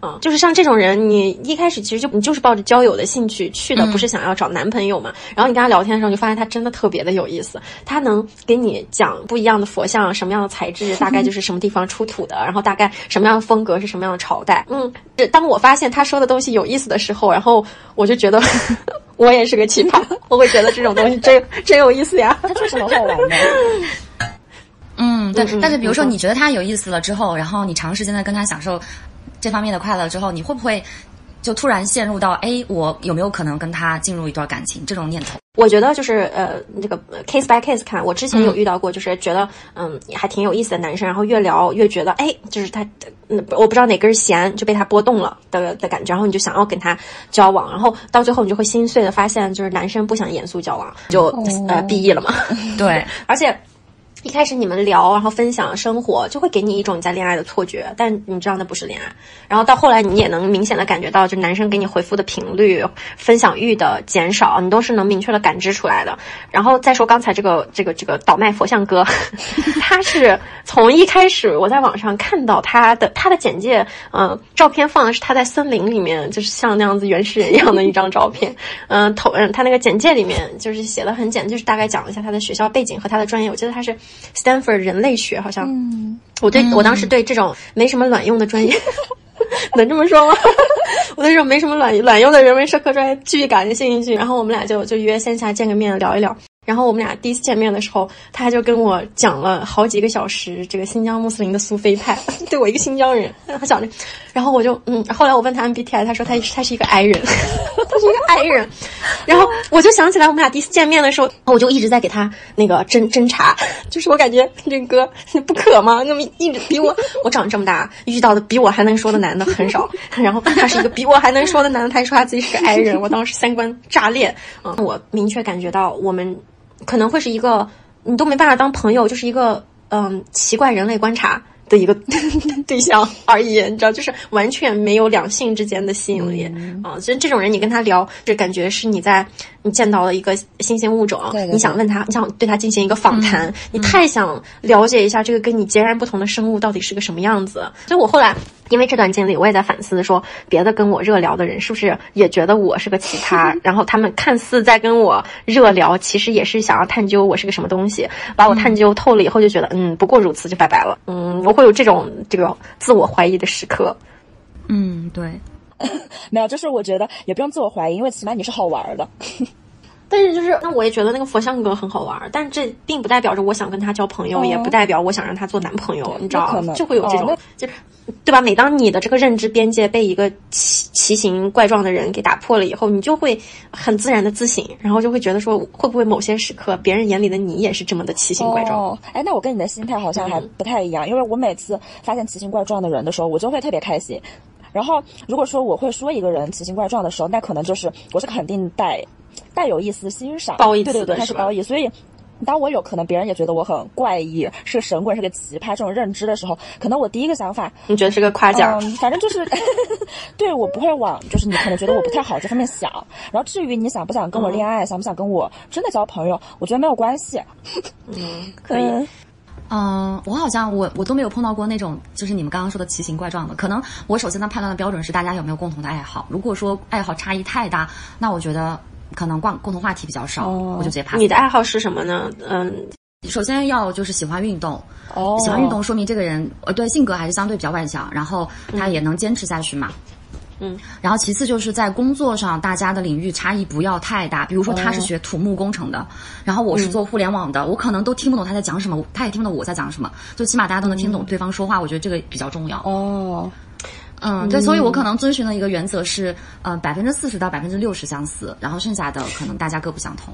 嗯，就是像这种人，你一开始其实就你就是抱着交友的兴趣去的，不是想要找男朋友嘛。然后你跟他聊天的时候，就发现他真的特别的有意思，他能给你讲不一样的佛像，什么样的材质，大概就是什么地方出土的，然后大概什么样的风格是什么样的朝代。嗯，当我发现他说的东西有意思的时候，然后我就觉得 我也是个奇葩，我会觉得这种东西真 真有意思呀，他确实很好玩的。嗯，对。但是比如说你觉得他有意思了之后，然后你长时间的跟他享受。这方面的快乐之后，你会不会就突然陷入到哎，我有没有可能跟他进入一段感情这种念头？我觉得就是呃，这个 case by case 看。我之前有遇到过，就是觉得嗯还挺有意思的男生，然后越聊越觉得哎，就是他，嗯，我不知道哪根弦就被他拨动了的的感觉，然后你就想要跟他交往，然后到最后你就会心碎的发现，就是男生不想严肃交往，就呃毕业了嘛。对，而且。一开始你们聊，然后分享生活，就会给你一种你在恋爱的错觉，但你知道那不是恋爱。然后到后来，你也能明显的感觉到，就男生给你回复的频率、分享欲的减少，你都是能明确的感知出来的。然后再说刚才这个这个这个倒卖佛像哥，他是从一开始我在网上看到他的他的简介，嗯，照片放的是他在森林里面，就是像那样子原始人一样的一张照片，嗯，头嗯，他那个简介里面就是写的很简，就是大概讲了一下他的学校背景和他的专业，我记得他是。Stanford 人类学好像，我对我当时对这种没什么卵用的专业，能这么说吗？我对这种没什么卵卵用的人文社科专业巨感兴趣，然后我们俩就就约线下见个面聊一聊。然后我们俩第一次见面的时候，他就跟我讲了好几个小时这个新疆穆斯林的苏菲派，对我一个新疆人，他讲的。然后我就嗯，后来我问他 MBTI，他说他他是一个 I 人，他是一个 I 人。然后我就想起来我们俩第一次见面的时候，我就一直在给他那个侦侦查，就是我感觉这哥不可吗？那么一直比我我长这么大遇到的比我还能说的男的很少，然后他是一个比我还能说的男的，他还说他自己是个 I 人，我当时三观炸裂。嗯，我明确感觉到我们。可能会是一个你都没办法当朋友，就是一个嗯奇怪人类观察的一个 对象而已，你知道，就是完全没有两性之间的吸引力啊。所以这种人，你跟他聊，就感觉是你在你见到了一个新鲜物种，你想问他，你想对他进行一个访谈，你太想了解一下这个跟你截然不同的生物到底是个什么样子。所以我后来。因为这段经历，我也在反思，说别的跟我热聊的人是不是也觉得我是个奇葩？然后他们看似在跟我热聊，其实也是想要探究我是个什么东西，把我探究透了以后，就觉得嗯，不过如此，就拜拜了。嗯，我会有这种这个自我怀疑的时刻。嗯，对，没有，就是我觉得也不用自我怀疑，因为起码你是好玩的。但是就是那我也觉得那个佛像哥很好玩，但这并不代表着我想跟他交朋友，哦也不代表我想让他做男朋友，你知道吗就会有这种、哦就是。对吧？每当你的这个认知边界被一个奇奇形怪状的人给打破了以后，你就会很自然的自省，然后就会觉得说，会不会某些时刻别人眼里的你也是这么的奇形怪状？哦，哎，那我跟你的心态好像还不太一样，因为我每次发现奇形怪状的人的时候，我就会特别开心。然后如果说我会说一个人奇形怪状的时候，那可能就是我是肯定带带有一丝欣赏，褒义对对对，他是褒义，所以。当我有可能别人也觉得我很怪异，是个神棍，是个奇葩这种认知的时候，可能我第一个想法，你觉得是个夸奖？嗯，反正就是，对我不会往就是你可能觉得我不太好这方面想。然后至于你想不想跟我恋爱，想不想跟我真的交朋友，我觉得没有关系。嗯，可以。嗯嗯，我好像我我都没有碰到过那种就是你们刚刚说的奇形怪状的。可能我首先的判断的标准是大家有没有共同的爱好。如果说爱好差异太大，那我觉得可能共共同话题比较少，哦我就直接 pass。你的爱好是什么呢？嗯，首先要就是喜欢运动，哦，喜欢运动说明这个人呃对性格还是相对比较外向，然后他也能坚持下去嘛。嗯，然后其次就是在工作上，大家的领域差异不要太大。比如说他是学土木工程的，然后我是做互联网的，我可能都听不懂他在讲什么，他也听不懂我在讲什么，就起码大家都能听懂对方说话，我觉得这个比较重要。哦，嗯，对，所以我可能遵循的一个原则是，呃，百分之四十到百分之六十相似，然后剩下的可能大家各不相同。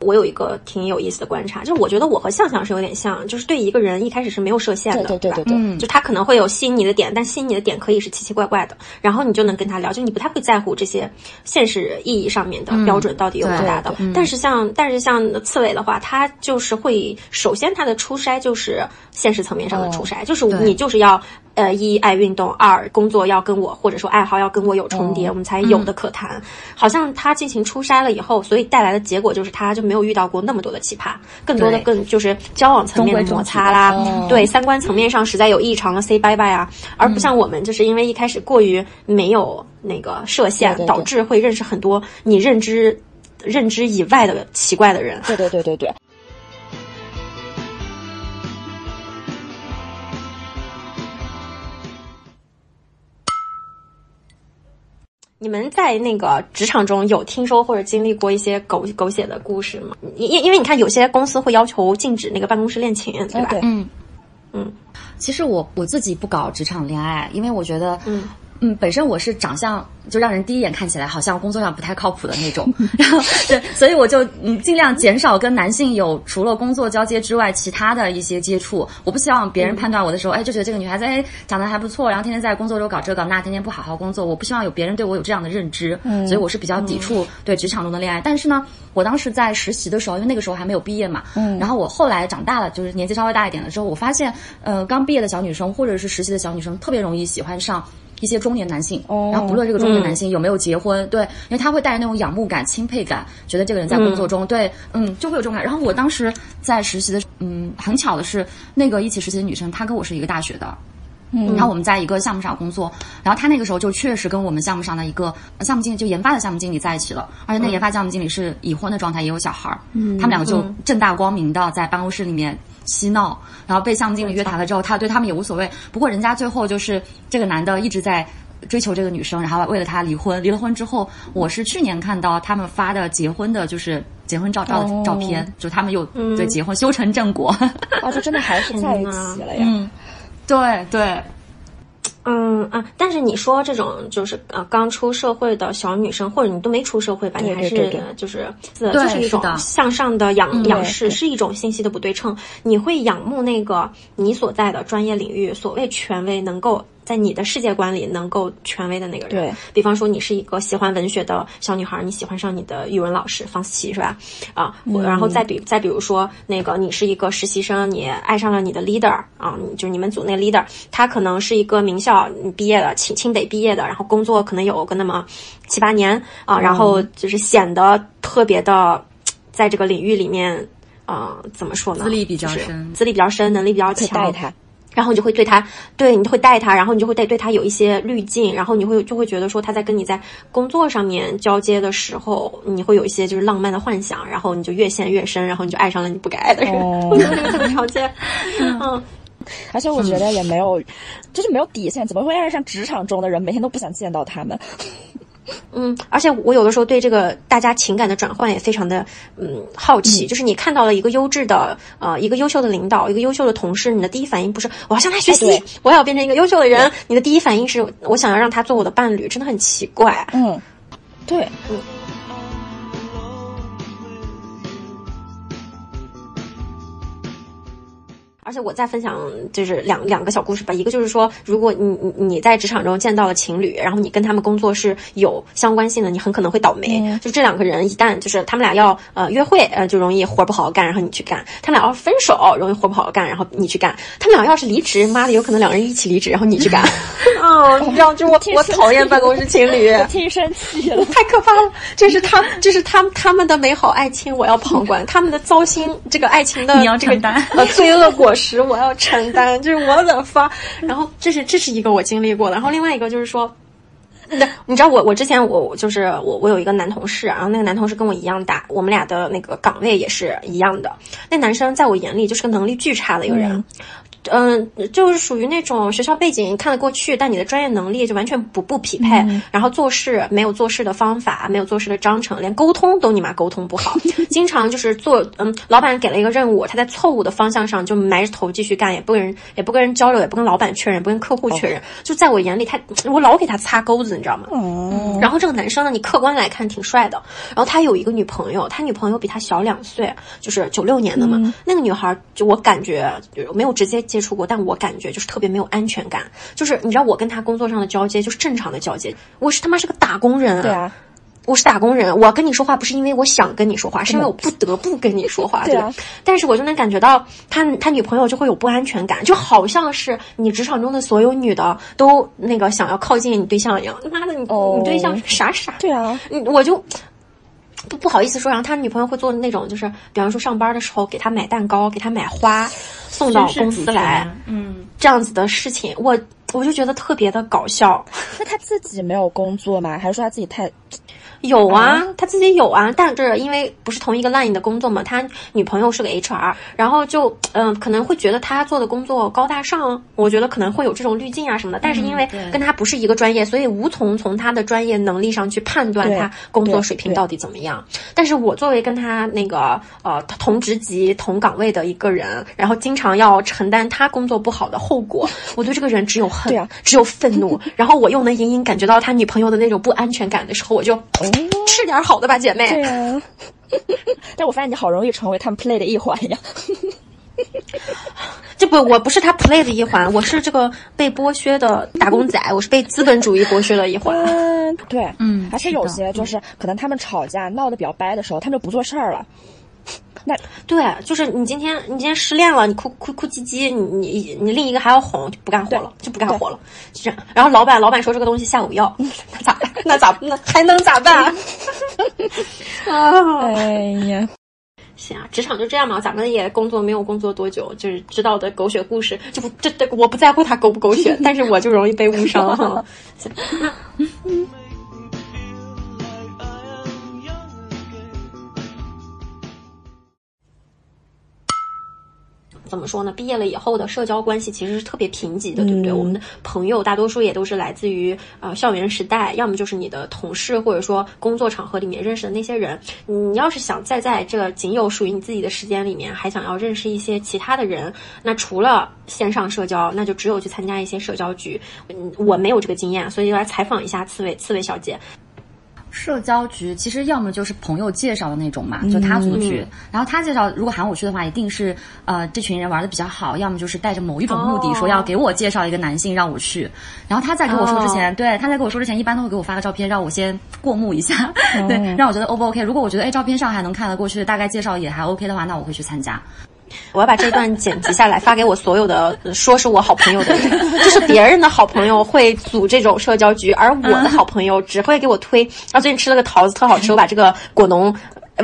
我有一个挺有意思的观察，就是我觉得我和向向是有点像，就是对一个人一开始是没有设限的，对对对对对，嗯。就他可能会有吸引你的点，但吸引你的点可以是奇奇怪怪的，然后你就能跟他聊，就你不太会在乎这些现实意义上面的标准到底有多大的。但是像但是像刺猬的话，他就是会首先他的初筛就是现实层面上的初筛，就是你就是要。呃，一爱运动，二工作要跟我或者说爱好要跟我有重叠，我们才有的可谈。好像他进行初筛了以后，所以带来的结果就是他就没有遇到过那么多的奇葩，更多的更就是交往层面的摩擦啦，对三观层面上实在有异常了，say bye bye 啊，而不像我们就是因为一开始过于没有那个设限，对对对导致会认识很多你认知认知以外的奇怪的人。对对对对对。你们在那个职场中有听说或者经历过一些狗狗血的故事吗？因因因为你看，有些公司会要求禁止那个办公室恋情，对吧？对嗯嗯，其实我我自己不搞职场恋爱，因为我觉得，嗯嗯，本身我是长相就让人第一眼看起来好像工作上不太靠谱的那种，然后对，所以我就嗯尽量减少跟男性有除了工作交接之外其他的一些接触。我不希望别人判断我的时候，哎，就觉得这个女孩子哎长得还不错，然后天天在工作中搞这搞那，天天不好好工作。我不希望有别人对我有这样的认知，所以我是比较抵触对职场中的恋爱。但是呢，我当时在实习的时候，因为那个时候还没有毕业嘛，嗯，然后我后来长大了，就是年纪稍微大一点了之后，我发现，呃，刚毕业的小女生或者是实习的小女生，特别容易喜欢上。一些中年男性，哦。然后不论这个中年男性有没有结婚，对，因为他会带着那种仰慕感、钦佩感，觉得这个人在工作中，对，嗯，就会有这种感。然后我当时在实习的，嗯，很巧的是，那个一起实习的女生，她跟我是一个大学的，嗯，然后我们在一个项目上工作，然后她那个时候就确实跟我们项目上的一个呃项目经理，就研发的项目经理在一起了，而且那研发项目经理是已婚的状态，也有小孩儿，嗯，他们两个就正大光明的在办公室里面。嬉闹，然后被项目经理约谈了之后，他对他们也无所谓。不过人家最后就是这个男的一直在追求这个女生，然后为了她离婚。离了婚之后，我是去年看到他们发的结婚的，就是结婚照照、的照片，就他们又对结婚修成正果。哦，就真的还是在一起了呀。嗯，对对，嗯啊，但是你说这种就是呃刚出社会的小女生，或者你都没出社会吧，你还是就是是就是一种向上的仰仰视，是一种信息的不对称。你会仰慕那个你所在的专业领域所谓权威能够。在你的世界观里能够权威的那个人，对比方说你是一个喜欢文学的小女孩，你喜欢上你的语文老师方思琪是吧？啊，嗯然后再比再比如说那个你是一个实习生，你爱上了你的 leader 啊，就是你们组那 leader，他可能是一个名校毕业的，清清北毕业的，然后工作可能有个那么七八年啊，然后就是显得特别的 在这个领域里面。呃，怎么说呢？资历比较深资历比较深，能力比较强，带他。然后你就会对他，对你就会带他，然后你就会对对他有一些滤镜，然后你会就会觉得说他在跟你在工作上面交接的时候，你会有一些就是浪漫的幻想，然后你就越陷越深，然后你就爱上了你不该爱的人。哦我觉得这个条件，嗯，而且我觉得也没有，就是没有底线，怎么会爱上职场中的人每天都不想见到他们？嗯，而且我有的时候对这个大家情感的转换也非常的嗯好奇，就是你看到了一个优质的呃一个优秀的领导，一个优秀的同事，你的第一反应不是我要向他学习，我要变成一个优秀的人，你的第一反应是我想要让他做我的伴侣，真的很奇怪。嗯，对，嗯。而且我再分享就是两两个小故事吧，一个就是说，如果你你你在职场中见到了情侣，然后你跟他们工作是有相关性的，你很可能会倒霉。就这两个人一旦就是他们俩要呃约会，呃就容易活不好好干，然后你去干；他们俩要分手，容易活不好好干，然后你去干；他们俩要是离职，妈的，有可能两个人一起离职，然后你去干。哦，你知道，就是我 我讨厌办公室情侣，挺生气了，太可怕了。这是他，这是他他们的美好爱情，我要旁观；他们的糟心，这个爱情的你要承担呃罪恶果。时我要承担，就是我的发。然后这是这是一个我经历过的。然后另外一个就是说，那你知道我我之前我就是我我有一个男同事，然后那个男同事跟我一样大，我们俩的那个岗位也是一样的。那男生在我眼里就是个能力巨差的一个人。嗯，就是属于那种学校背景看得过去，但你的专业能力就完全不不匹配。然后做事没有做事的方法，没有做事的章程，连沟通都你妈沟通不好。经常就是做，嗯，老板给了一个任务，他在错误的方向上就埋着头继续干，也不跟人也不跟人交流，也不跟老板确认，不跟客户确认。就在我眼里，他我老给他擦钩子，你知道吗？哦。然后这个男生呢，你客观来看挺帅的。然后他有一个女朋友，他女朋友比他小两岁，就是九六年的嘛。那个女孩就我感觉没有直接接触过，但我感觉就是特别没有安全感。就是你知道，我跟他工作上的交接就是正常的交接。我是他妈是个打工人，对啊，我是打工人。我跟你说话不是因为我想跟你说话，是因为我不得不跟你说话，对吧？但是我就能感觉到他他女朋友就会有不安全感，就好像是你职场中的所有女的都那个想要靠近你对象一样。妈的，你你对象傻傻？对啊，我就。不不好意思说，然后他女朋友会做那种，就是比方说上班的时候给他买蛋糕，给他买花，送到公司来，嗯，这样子的事情，我我就觉得特别的搞笑。那他自己没有工作吗？还是说他自己太？有啊，他自己有啊，但是因为不是同一个 line 的工作嘛，他女朋友是个 HR，然后就嗯可能会觉得他做的工作高大上，我觉得可能会有这种滤镜啊什么的。但是因为跟他不是一个专业，所以无从从他的专业能力上去判断他工作水平到底怎么样。但是我作为跟他那个呃同职级同岗位的一个人，然后经常要承担他工作不好的后果，我对这个人只有恨，只有愤怒。然后我又能隐隐感觉到他女朋友的那种不安全感的时候，我就。吃点好的吧，姐妹。对呀，但我发现你好容易成为他们 play 的一环呀。这不，我不是他 play 的一环，我是这个被剥削的打工仔，我是被资本主义剥削的一环。对，嗯，而且有些就是可能他们吵架闹得比较掰的时候，他们就不做事儿了。那对，就是你今天你今天失恋了，你哭哭哭唧唧，你你你另一个还要哄，就不干活了，就不干活了，就这样。然后老板老板说这个东西下午要，那咋办？那咋那还能咋办？啊，哎呀，行啊，职场就这样嘛，咱们也工作没有工作多久，就是知道的狗血故事，就不这这我不在乎他狗不狗血，但是我就容易被误伤哈。行，那。怎么说呢？毕业了以后的社交关系其实是特别贫瘠的，对不对？我们的朋友大多数也都是来自于呃校园时代，要么就是你的同事，或者说工作场合里面认识的那些人。你要是想再在这仅有属于你自己的时间里面，还想要认识一些其他的人，那除了线上社交，那就只有去参加一些社交局。嗯，我没有这个经验，所以来采访一下刺猬刺猬小姐。社交局其实要么就是朋友介绍的那种嘛，就他组局。然后他介绍，如果喊我去的话，一定是呃这群人玩的比较好，要么就是带着某一种目的，说要给我介绍一个男性让我去。然后他在跟我说之前，对他在跟我说之前，一般都会给我发个照片，让我先过目一下，对，让我觉得 O 不 OK。如果我觉得哎照片上还能看得过去，大概介绍也还 OK 的话，那我会去参加。我要把这段剪辑下来，发给我所有的说是我好朋友的人。就是别人的好朋友会组这种社交局，而我的好朋友只会给我推。啊，最近吃了个桃子，特好吃，我把这个果农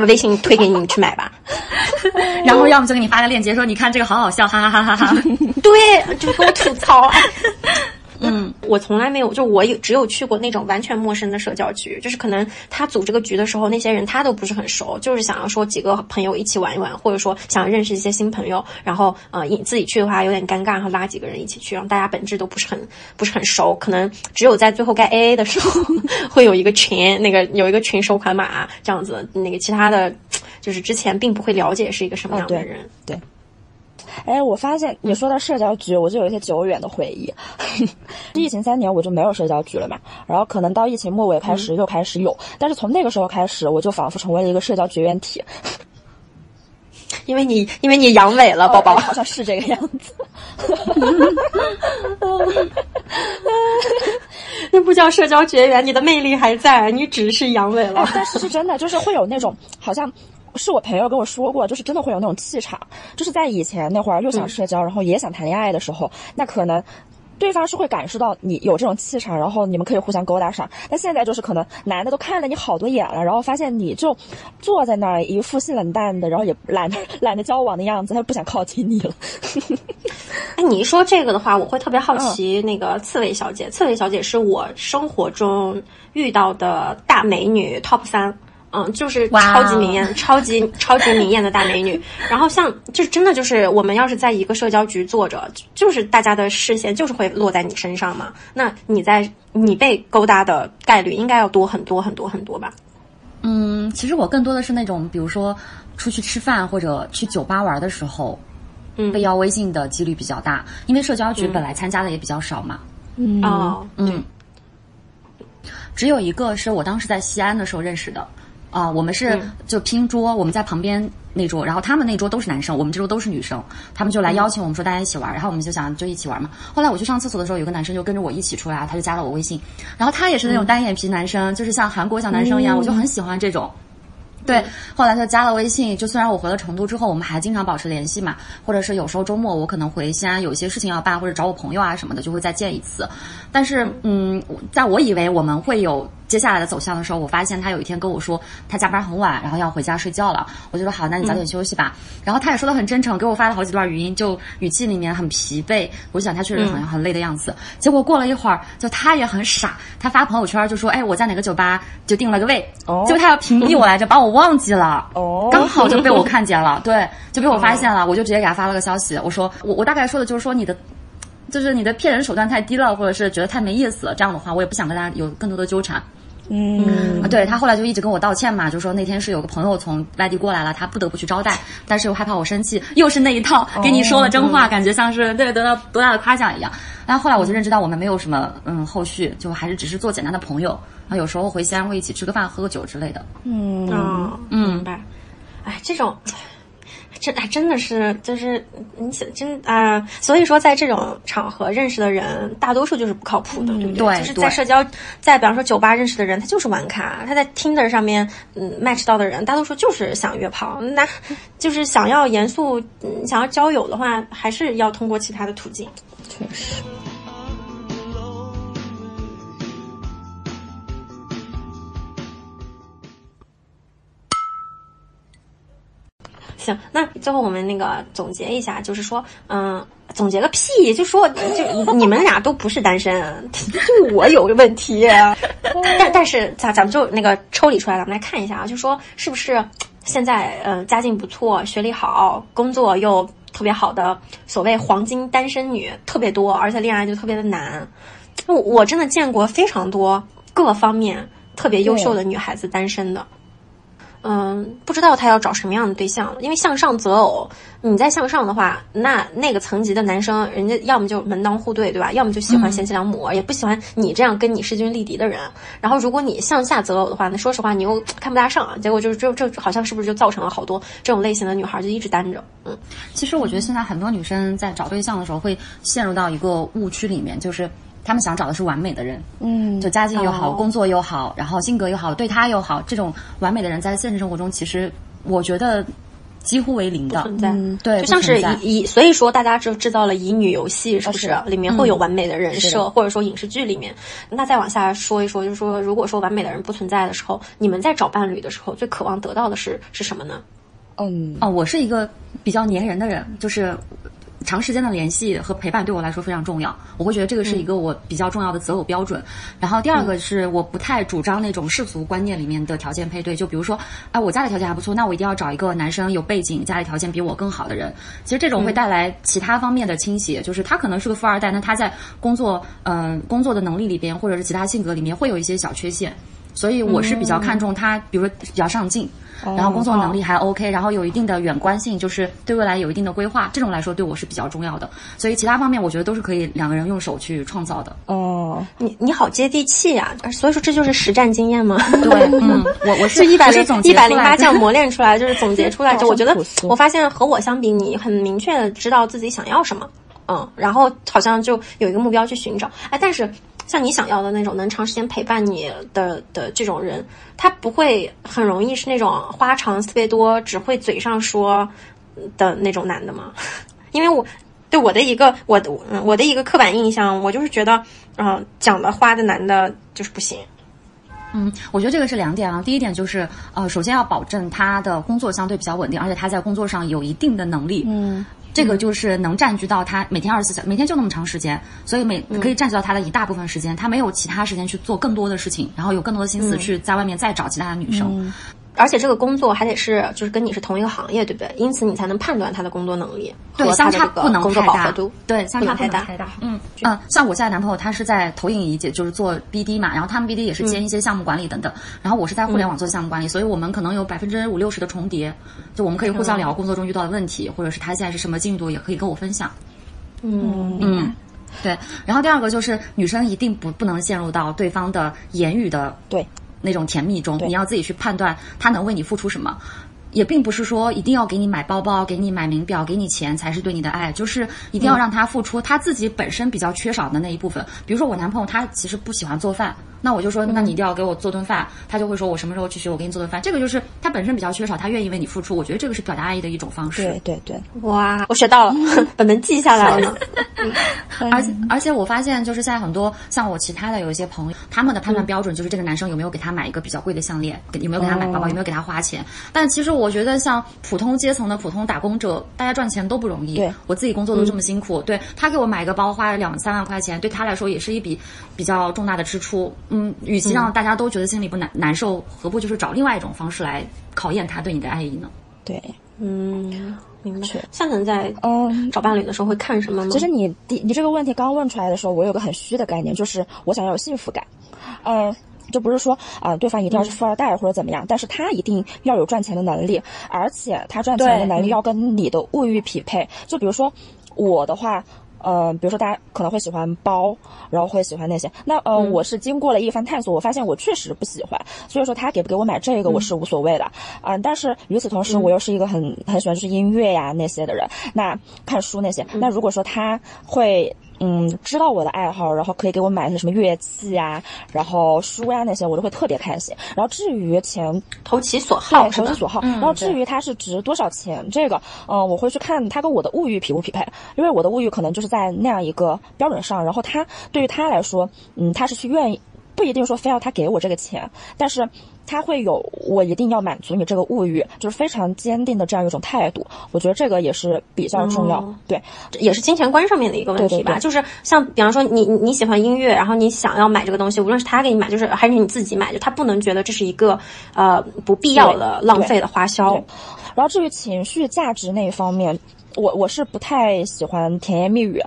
微信推给你，你去买吧。然后要么就给你发个链接，说你看这个好好笑，哈哈哈哈哈。对，就给我吐槽。嗯，我从来没有，就我有只有去过那种完全陌生的社交局，就是可能他组这个局的时候，那些人他都不是很熟，就是想要说几个朋友一起玩一玩，或者说想认识一些新朋友，然后呃，你自己去的话有点尴尬，然后拉几个人一起去，然后大家本质都不是很不是很熟，可能只有在最后该 A A 的时候 会有一个群，那个有一个群收款码这样子，那个其他的，就是之前并不会了解是一个什么样的人，对。哎，我发现你说到社交局，我就有一些久远的回忆。疫情三年我就没有社交局了嘛，然后可能到疫情末尾开始又开始有，但是从那个时候开始，我就仿佛成为了一个社交绝缘体。因为你因为你阳痿了，宝宝好像是这个样子。那不叫社交绝缘，你的魅力还在，你只是阳痿了。但是是真的，就是会有那种好像。是我朋友跟我说过，就是真的会有那种气场，就是在以前那会儿又想社交，然后也想谈恋爱的时候，那可能对方是会感受到你有这种气场，然后你们可以互相勾搭上。但现在就是可能男的都看了你好多眼了，然后发现你就坐在那儿一副性冷淡的，然后也懒得 懒得交往的样子，他就不想靠近你了。哎，你一说这个的话，我会特别好奇那个刺猬小姐。刺猬小姐是我生活中遇到的大美女 top 三。嗯，就是超级明艳、超级超级明艳的大美女。然后像，就真的就是我们要是在一个社交局坐着，就是大家的视线就是会落在你身上嘛。那你在你被勾搭的概率应该要多很多很多很多吧？嗯，其实我更多的是那种，比如说出去吃饭或者去酒吧玩的时候，嗯，被要微信的几率比较大，因为社交局本来参加的也比较少嘛。嗯哦，嗯，只有一个是我当时在西安的时候认识的。啊，我们是就拼桌，我们在旁边那桌，然后他们那桌都是男生，我们这桌都是女生，他们就来邀请我们说大家一起玩，然后我们就想就一起玩嘛。后来我去上厕所的时候，有个男生就跟着我一起出来，他就加了我微信，然后他也是那种单眼皮男生，就是像韩国小男生一样，我就很喜欢这种。对，后来就加了微信，就虽然我回了成都之后，我们还经常保持联系嘛，或者是有时候周末我可能回西安有一些事情要办，或者找我朋友啊什么的，就会再见一次。但是，嗯，在我以为我们会有。接下来的走向的时候，我发现他有一天跟我说他加班很晚，然后要回家睡觉了。我就说好，那你早点休息吧。然后他也说的很真诚，给我发了好几段语音，就语气里面很疲惫。我想他确实好像很累的样子。结果过了一会儿，就他也很傻，他发朋友圈就说：“哎，我在哪个酒吧就定了个位。”结果他要屏蔽我来着，把我忘记了。哦，刚好就被我看见了，对，就被我发现了。我就直接给他发了个消息，我说我我大概说的就是说你的，就是你的骗人手段太低了，或者是觉得太没意思了。这样的话，我也不想跟他有更多的纠缠。嗯，对他后来就一直跟我道歉嘛，就说那天是有个朋友从外地过来了，他不得不去招待，但是又害怕我生气，又是那一套，给你说了真话，感觉像是对得到多大的夸奖一样。但后后来我就认知到我们没有什么嗯后续，就还是只是做简单的朋友，然后有时候回西安会一起吃个饭、喝个酒之类的。嗯嗯，明白。哎，这种。这还真的是，就是你想真啊，所以说在这种场合认识的人，大多数就是不靠谱的，对不对？就是在社交，在比方说酒吧认识的人，他就是玩咖；他在 Tinder 上面嗯 match 到的人，大多数就是想约炮。那就是想要严肃，想要交友的话，还是要通过其他的途径。确实。行，那最后我们那个总结一下，就是说，嗯，总结个屁，就说就你们俩都不是单身，就我有个问题，但但是咱咱们就那个抽离出来，咱们来看一下啊，就说是不是现在呃家境不错，学历好，工作又特别好的所谓黄金单身女特别多，而且恋爱就特别的难。我我真的见过非常多各方面特别优秀的女孩子单身的。嗯，不知道他要找什么样的对象了，因为向上择偶，你在向上的话，那那个层级的男生，人家要么就门当户对，对吧？要么就喜欢贤妻良母，也不喜欢你这样跟你势均力敌的人。然后，如果你向下择偶的话，那说实话，你又 看不大上，结果就是这这好像是不是就造成了好多这种类型的女孩就一直单着？嗯，其实我觉得现在很多女生在找对象的时候会陷入到一个误区里面，就是。他们想找的是完美的人，嗯，就家境又好，工作又好，然后性格又好，对他又好，这种完美的人在现实生活中，其实我觉得几乎为零的存在。对，就像是以以，所以说大家就制造了乙女游戏，是不是？里面会有完美的人设，或者说影视剧里面。那再往下说一说，就是说，如果说完美的人不存在的时候，你们在找伴侣的时候，最渴望得到的是是什么呢？嗯，哦，我是一个比较粘人的人，就是。长时间的联系和陪伴对我来说非常重要，我会觉得这个是一个我比较重要的择偶标准。然后第二个是我不太主张那种世俗观念里面的条件配对，就比如说，哎，我家里条件还不错，那我一定要找一个男生有背景、家里条件比我更好的人。其实这种会带来其他方面的倾斜，就是他可能是个富二代，那他在工作，嗯，工作的能力里边或者是其他性格里面会有一些小缺陷，所以我是比较看重他，比如说比较上进。然后工作能力还 OK，然后有一定的远观性，就是对未来有一定的规划，这种来说对我是比较重要的。所以其他方面我觉得都是可以两个人用手去创造的。哦，你你好接地气呀！所以说这就是实战经验吗？对，嗯，我我是一百零一百零八这样磨练出来，就是总结 出来。就我觉得，我发现和我相比，你很明确的知道自己想要什么，嗯，然后好像就有一个目标去寻找。哎，但是。像你想要的那种能长时间陪伴你的的这种人，他不会很容易是那种花长特别多，只会嘴上说的那种男的吗？因为我对我的一个我的我的一个刻板印象，我就是觉得，嗯，讲的花的男的就是不行。嗯，我觉得这个是两点啊。第一点就是，呃，首先要保证他的工作相对比较稳定，而且他在工作上有一定的能力。嗯。这个就是能占据到他每天二十四小，每天就那么长时间，所以每可以占据到他的一大部分时间，他没有其他时间去做更多的事情，然后有更多的心思去在外面再找其他的女生。而且这个工作还得是，就是跟你是同一个行业，对不对？因此你才能判断他的工作能力对，相差不能太大。对，相差太大。嗯嗯，像我现在男朋友，他是在投影仪界，就是做 BD 嘛，然后他们 BD 也是兼一些项目管理等等。然后我是在互联网做项目管理，所以我们可能有百分之五六十的重叠，就我们可以互相聊工作中遇到的问题，或者是他现在是什么进度，也可以跟我分享。嗯嗯，对。然后第二个就是女生一定不不能陷入到对方的言语的对。那种甜蜜中，你要自己去判断他能为你付出什么，也并不是说一定要给你买包包、给你买名表、给你钱才是对你的爱，就是一定要让他付出他自己本身比较缺少的那一部分。比如说我男朋友他其实不喜欢做饭。那我就说，那你一定要给我做顿饭。他就会说，我什么时候去学，我给你做顿饭。这个就是他本身比较缺少，他愿意为你付出。我觉得这个是表达爱意的一种方式。对对对，哇，我学到了，本能记下来了。而且而且我发现，就是现在很多像我其他的有一些朋友，他们的判断标准就是这个男生有没有给他买一个比较贵的项链，有没有给他买包包，有没有给他花钱。但其实我觉得，像普通阶层的普通打工者，大家赚钱都不容易。对，我自己工作都这么辛苦，对他给我买个包花了两三万块钱，对他来说也是一笔比较重大的支出。嗯，与其让大家都觉得心里不难难受，何不就是找另外一种方式来考验他对你的爱意呢？对，嗯，明白。夏晨在嗯找伴侣的时候会看什么吗？其实你第你这个问题刚问出来的时候，我有个很虚的概念，就是我想要有幸福感。呃，就不是说啊，对方一定要是富二代或者怎么样，但是他一定要有赚钱的能力，而且他赚钱的能力要跟你的物欲匹配。就比如说我的话。嗯，比如说大家可能会喜欢包，然后会喜欢那些。那呃，我是经过了一番探索，我发现我确实不喜欢。所以说他给不给我买这个，我是无所谓的。嗯，但是与此同时，我又是一个很很喜欢就是音乐呀那些的人。那看书那些，那如果说他会。嗯，知道我的爱好，然后可以给我买些什么乐器呀，然后书呀那些，我就会特别开心。然后至于钱，投其所好，投其所好。然后至于它是值多少钱，这个，嗯，我会去看它跟我的物欲匹不匹配，因为我的物欲可能就是在那样一个标准上，然后他对于他来说，嗯，他是去愿意，不一定说非要他给我这个钱，但是。他会有我一定要满足你这个物欲，就是非常坚定的这样一种态度。我觉得这个也是比较重要，对，也是金钱观上面的一个问题吧。就是像比方说你你喜欢音乐，然后你想要买这个东西，无论是他给你买，就是还是你自己买，就他不能觉得这是一个呃不必要的浪费的花销。然后至于情绪价值那一方面，我我是不太喜欢甜言蜜语。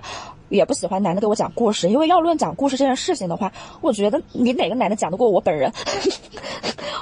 也不喜欢男的给我讲故事，因为要论讲故事这件事情的话，我觉得你哪个男的讲得过我本人？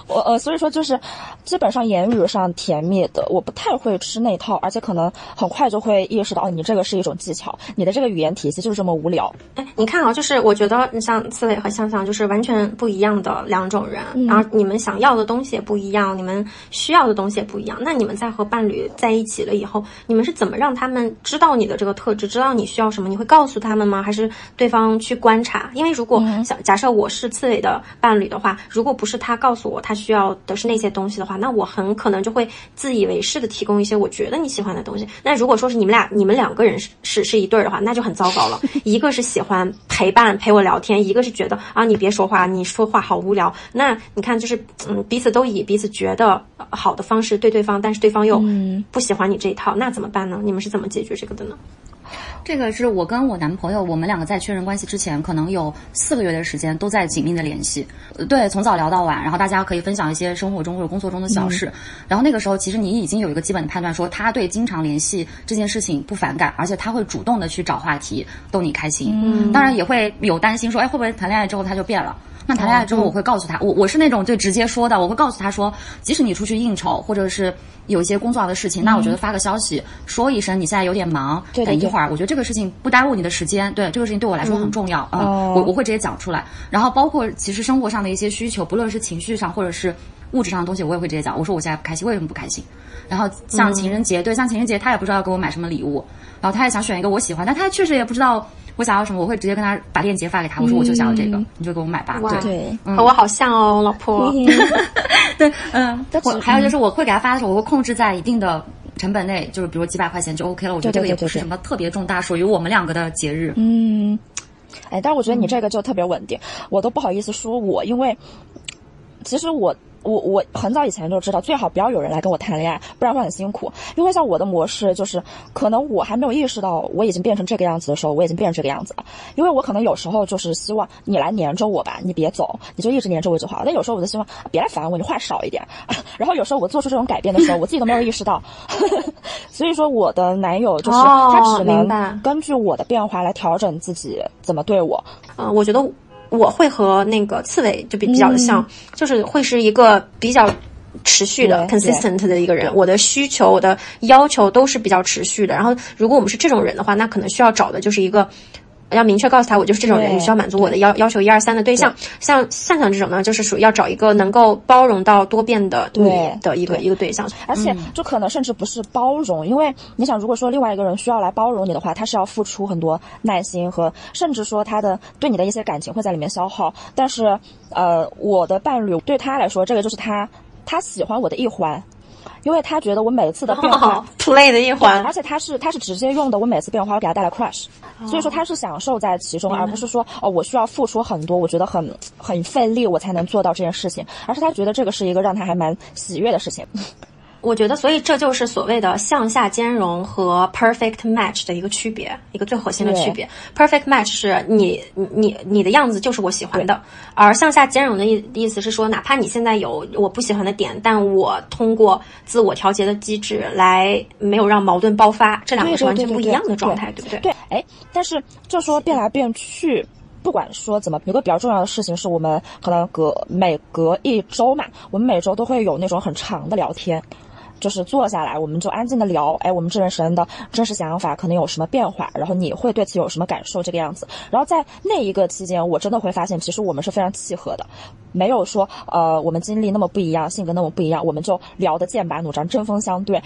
我呃，所以说就是基本上言语上甜蜜的，我不太会吃那套，而且可能很快就会意识到你这个是一种技巧，你的这个语言体系就是这么无聊。哎，你看啊，就是我觉得你像刺猬和香香就是完全不一样的两种人，然后你们想要的东西也不一样，你们需要的东西也不一样。那你们在和伴侣在一起了以后，你们是怎么让他们知道你的这个特质，知道你需要什么？你会告告诉他们吗？还是对方去观察？因为如果想假设我是刺猬的伴侣的话，如果不是他告诉我他需要的是那些东西的话，那我很可能就会自以为是的提供一些我觉得你喜欢的东西。那如果说是你们俩你们两个人是是是一对儿的话，那就很糟糕了。一个是喜欢陪伴陪我聊天，一个是觉得啊你别说话，你说话好无聊。那你看就是嗯彼此都以彼此觉得好的方式对对方，但是对方又不喜欢你这一套，那怎么办呢？你们是怎么解决这个的呢？这个是我跟我男朋友，我们两个在确认关系之前，可能有四个月的时间都在紧密的联系，呃对，从早聊到晚，然后大家可以分享一些生活中或者工作中的小事。然后那个时候，其实你已经有一个基本的判断，说他对经常联系这件事情不反感，而且他会主动的去找话题逗你开心。嗯，当然也会有担心说，哎，会不会谈恋爱之后他就变了？那谈恋爱之后，我会告诉他，我我是那种最直接说的，我会告诉他说，即使你出去应酬，或者是有一些工作上的事情，那我觉得发个消息说一声你现在有点忙，等一会儿，我觉得这个事情不耽误你的时间，对这个事情对我来说很重要，嗯，哦我我会直接讲出来。然后包括其实生活上的一些需求，不论是情绪上或者是物质上的东西，我也会直接讲。我说我现在不开心，为什么不开心？然后像情人节，对，像情人节他也不知道要给我买什么礼物，然后他也想选一个我喜欢，但他确实也不知道我想要什么，我会直接跟他把链接发给他，我说我就想要这个，你就给我买吧。对，和我好像哦，老婆。对，嗯，我还有就是我会给他发的时候，我会控制在一定的成本内，就是比如几百块钱就 OK 了。我觉得这个也不是什么特别重大，属于我们两个的节日。嗯，哎，但是我觉得你这个就特别稳定，我都不好意思说我，因为其实我。我我很早以前就知道，最好不要有人来跟我谈恋爱，不然会很辛苦。因为像我的模式就是，可能我还没有意识到我已经变成这个样子的时候，我已经变成这个样子了。因为我可能有时候就是希望你来黏着我吧，你别走，你就一直黏着我就好。但有时候我就希望别来烦我，你话少一点。然后有时候我做出这种改变的时候，我自己都没有意识到。所以说，我的男友就是、哦他只能根据我的变化来调整自己怎么对我。嗯、我觉得我会和那个刺猬就比比较的像，就是会是一个比较持续的、consistent 的一个人。我的需求、我的要求都是比较持续的。然后，如果我们是这种人的话，那可能需要找的就是一个。要明确告诉他，我就是这种人，你需要满足我的要要求一二三的对象。像向向这种呢，就是属于要找一个能够包容到多变的你的一个一个对象。而且就可能甚至不是包容，因为你想，如果说另外一个人需要来包容你的话，他是要付出很多耐心和，甚至说他的对你的一些感情会在里面消耗。但是，呃，我的伴侣对他来说，这个就是他他喜欢我的一环。因为他觉得我每次的变化哦，play 的一环。而，且他是他是直接用的，我每次变化会给他带来 crush，、所以说他是享受在其中，而不是说哦我需要付出很多，我觉得很很费力我才能做到这件事情，而是他觉得这个是一个让他还蛮喜悦的事情。我觉得，所以这就是所谓的向下兼容和 perfect match 的一个区别，一个最核心的区别。perfect match 是你你你你的样子就是我喜欢的，而向下兼容的意意思是说，哪怕你现在有我不喜欢的点，但我通过自我调节的机制来没有让矛盾爆发，这两个是完全不一样的状态，对不对？对，哎，但是就说变来变去。不管说怎么，有个比较重要的事情是我们可能隔每隔一周嘛，我们每周都会有那种很长的聊天，就是坐下来，我们就安静的聊，哎，我们这人生的真实想法可能有什么变化，然后你会对此有什么感受，这个样子。然后在那一个期间，我真的会发现，其实我们是非常契合的，没有说呃我们经历那么不一样，性格那么不一样，我们就聊得剑拔弩张，针锋相对。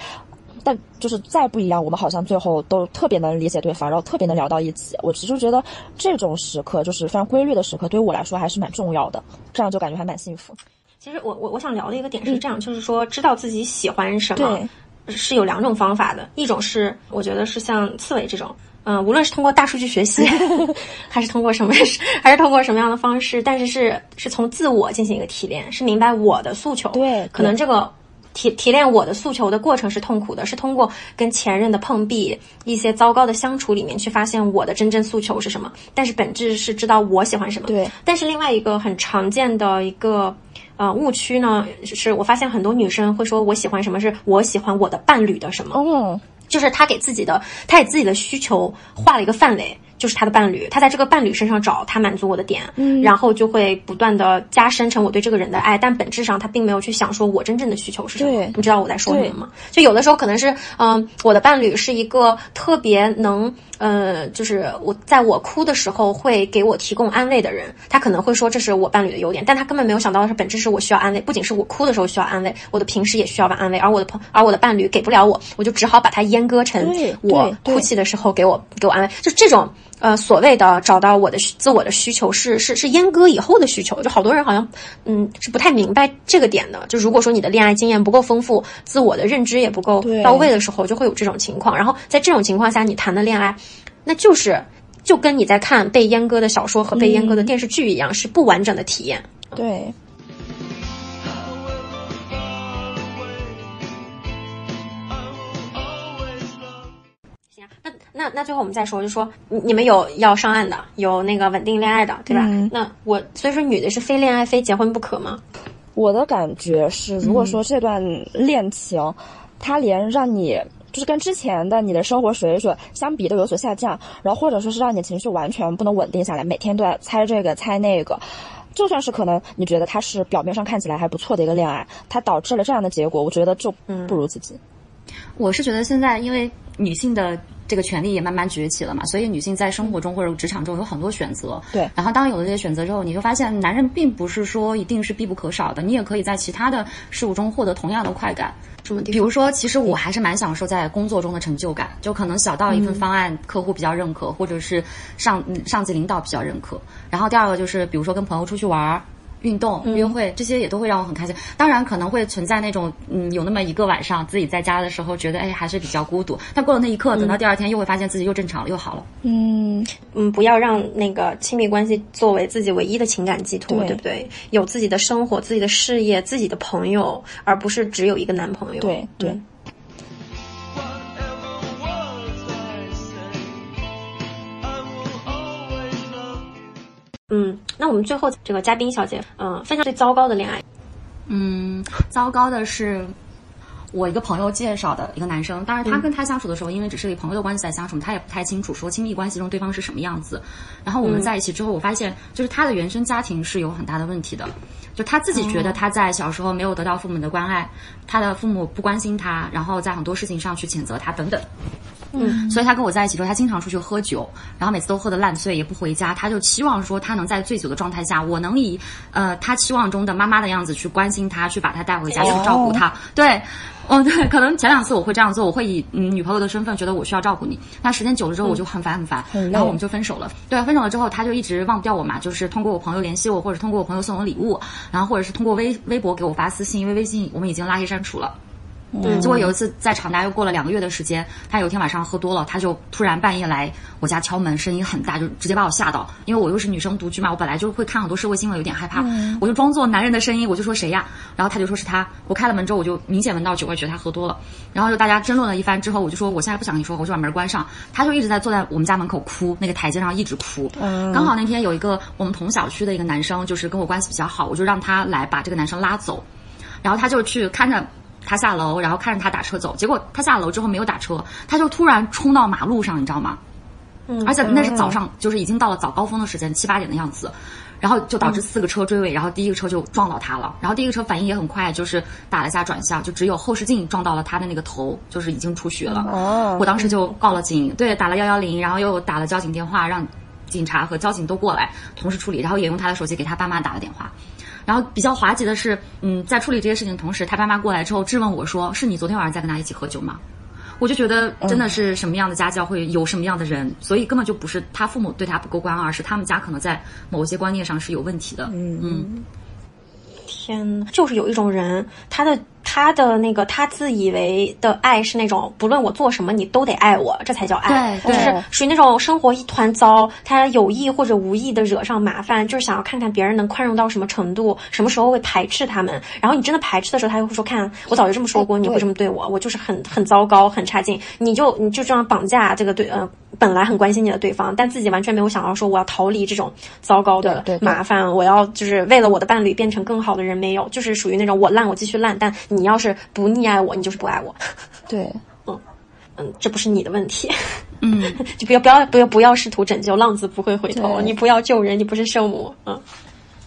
但就是再不一样，我们好像最后都特别能理解对方，然后特别能聊到一起。我其实觉得这种时刻就是非常规律的时刻，对于我来说还是蛮重要的，这样就感觉还蛮幸福。其实我我我想聊的一个点是这样，就是说知道自己喜欢什么是有两种方法的，一种是我觉得是像刺猬这种。嗯，无论是通过大数据学习，还是通过什么，还是通过什么样的方式，但是是是从自我进行一个提炼，是明白我的诉求。对可能这个提提炼我的诉求的过程是痛苦的，是通过跟前任的碰壁、一些糟糕的相处里面去发现我的真正诉求是什么。但是本质是知道我喜欢什么。对。但是另外一个很常见的一个呃误区呢，是我发现很多女生会说我喜欢什么，是我喜欢我的伴侣的什么。嗯，就是她给自己的，她给自己的需求画了一个范围，就是他的伴侣，他在这个伴侣身上找他满足我的点，嗯，然后就会不断的加深成我对这个人的爱，但本质上他并没有去想说我真正的需求是什么，你知道我在说什么吗？就有的时候可能是，嗯、我的伴侣是一个特别能，呃，就是我在我哭的时候会给我提供安慰的人，他可能会说这是我伴侣的优点，但他根本没有想到的是，本质是我需要安慰，不仅是我哭的时候需要安慰，我的平时也需要安慰，而我的朋，而我的伴侣给不了我，我就只好把它阉割成我哭泣的时候给我给我安慰，就这种。呃，所谓的找到我的需自我的需求是是是阉割以后的需求，就好多人好像嗯是不太明白这个点的。就如果说你的恋爱经验不够丰富，自我的认知也不够到位的时候，就会有这种情况。然后在这种情况下，你谈的恋爱，那就是就跟你在看被阉割的小说和被阉割的电视剧一样，是不完整的体验。对。那那那最后我们再说，就说你们有要上岸的，有那个稳定恋爱的，对吧？嗯那我所以说女的是非恋爱非结婚不可吗？我的感觉是，如果说这段恋情，它连让你就是跟之前的你的生活水准相比都有所下降，然后或者说是让你情绪完全不能稳定下来，每天都在猜这个猜那个。就算是可能你觉得他是表面上看起来还不错的一个恋爱，它导致了这样的结果，我觉得就不如自己。我是觉得现在因为女性的这个权利也慢慢崛起了嘛，所以女性在生活中或者职场中有很多选择。对然后当有了这些选择之后，你就发现男人并不是说一定是必不可少的，你也可以在其他的事物中获得同样的快感。比如说，其实我还是蛮享受在工作中的成就感，就可能小到一份方案客户比较认可，或者是上嗯上级领导比较认可。然后第二个就是，比如说跟朋友出去玩儿。运动、约会这些也都会让我很开心。当然，可能会存在那种，嗯，有那么一个晚上自己在家的时候，觉得哎还是比较孤独。但过了那一刻，等到第二天又会发现自己又正常了，又好了。嗯，嗯，不要让那个亲密关系作为自己唯一的情感寄托，对对不对？有自己的生活、自己的事业、自己的朋友，而不是只有一个男朋友。对对。嗯嗯，那我们最后这个嘉宾小姐，嗯，分享最糟糕的恋爱。嗯，糟糕的是。我一个朋友介绍的一个男生，当然他跟他相处的时候，因为只是以朋友的关系在相处，他也不太清楚说亲密关系中对方是什么样子。然后我们在一起之后，我发现就是他的原生家庭是有很大的问题的，就他自己觉得他在小时候没有得到父母的关爱，他的父母不关心他，然后在很多事情上去谴责他等等。嗯，所以他跟我在一起之后，他经常出去喝酒，然后每次都喝得烂醉，也不回家。他就期望说，他能在醉酒的状态下，我能以呃他期望中的妈妈的样子去关心他，去把他带回家，去照顾他。对，哦对，可能前两次我会这样做，我会以嗯女朋友的身份觉得我需要照顾你。那时间久了之后，我就很烦很烦，然后我们就分手了。对，分手了之后，他就一直忘不掉我嘛，就是通过我朋友联系我，或者通过我朋友送我礼物，然后或者是通过微微博给我发私信，因为微信我们已经拉黑删除了。嗯，结果有一次在长大又过了两个月的时间，他有一天晚上喝多了，他就突然半夜来我家敲门，声音很大，就直接把我吓到。因为我又是女生独居嘛，我本来就会看很多社会新闻，有点害怕，我就装作男人的声音，我就说谁呀？然后他就说是他。我开了门之后，我就明显闻到酒味，觉得他喝多了。然后就大家争论了一番之后，我就说我现在不想跟你说，我就把门关上。他就一直在坐在我们家门口哭，那个台阶上一直哭。刚好那天有一个我们同小区的一个男生，就是跟我关系比较好，我就让他来把这个男生拉走，然后他就去看着。他下楼，然后看着他打车走，结果他下楼之后没有打车，他就突然冲到马路上，你知道吗？嗯，而且那是早上，就是已经到了早高峰的时间，七八点的样子，然后就导致四个车追尾，然后第一个车就撞到他了，然后第一个车反应也很快，就是打了一下转向，就只有后视镜撞到了他的那个头，就是已经出血了。哦我当时就报了警，对，打了幺幺零，然后又打了交警电话，让警察和交警都过来同时处理，然后也用他的手机给他爸妈打了电话。然后比较滑稽的是，嗯，在处理这些事情的同时，他爸妈过来之后质问我说：“是你昨天晚上在跟他一起喝酒吗？”我就觉得真的是什么样的家教会有什么样的人，所以根本就不是他父母对他不够关爱，而是他们家可能在某些观念上是有问题的。嗯嗯，天呐，就是有一种人，他的他的那个他自以为的爱是那种，不论我做什么你都得爱我，这才叫爱。就是属于那种生活一团糟，他有意或者无意的惹上麻烦，就是想要看看别人能宽容到什么程度，什么时候会排斥他们。然后你真的排斥的时候，他就会说：“看，我早就这么说过，你会这么对我，我就是很很糟糕，很差劲。”你就你就这样绑架这个对呃本来很关心你的对方，但自己完全没有想到说我要逃离这种糟糕的对对对麻烦，我要就是为了我的伴侣变成更好的人，没有，就是属于那种我烂我继续烂，但你要是不溺爱我，你就是不爱我。对，嗯嗯，这不是你的问题。嗯，就不要不要不要不要试图拯救，浪子不会回头。你不要救人，你不是圣母。嗯，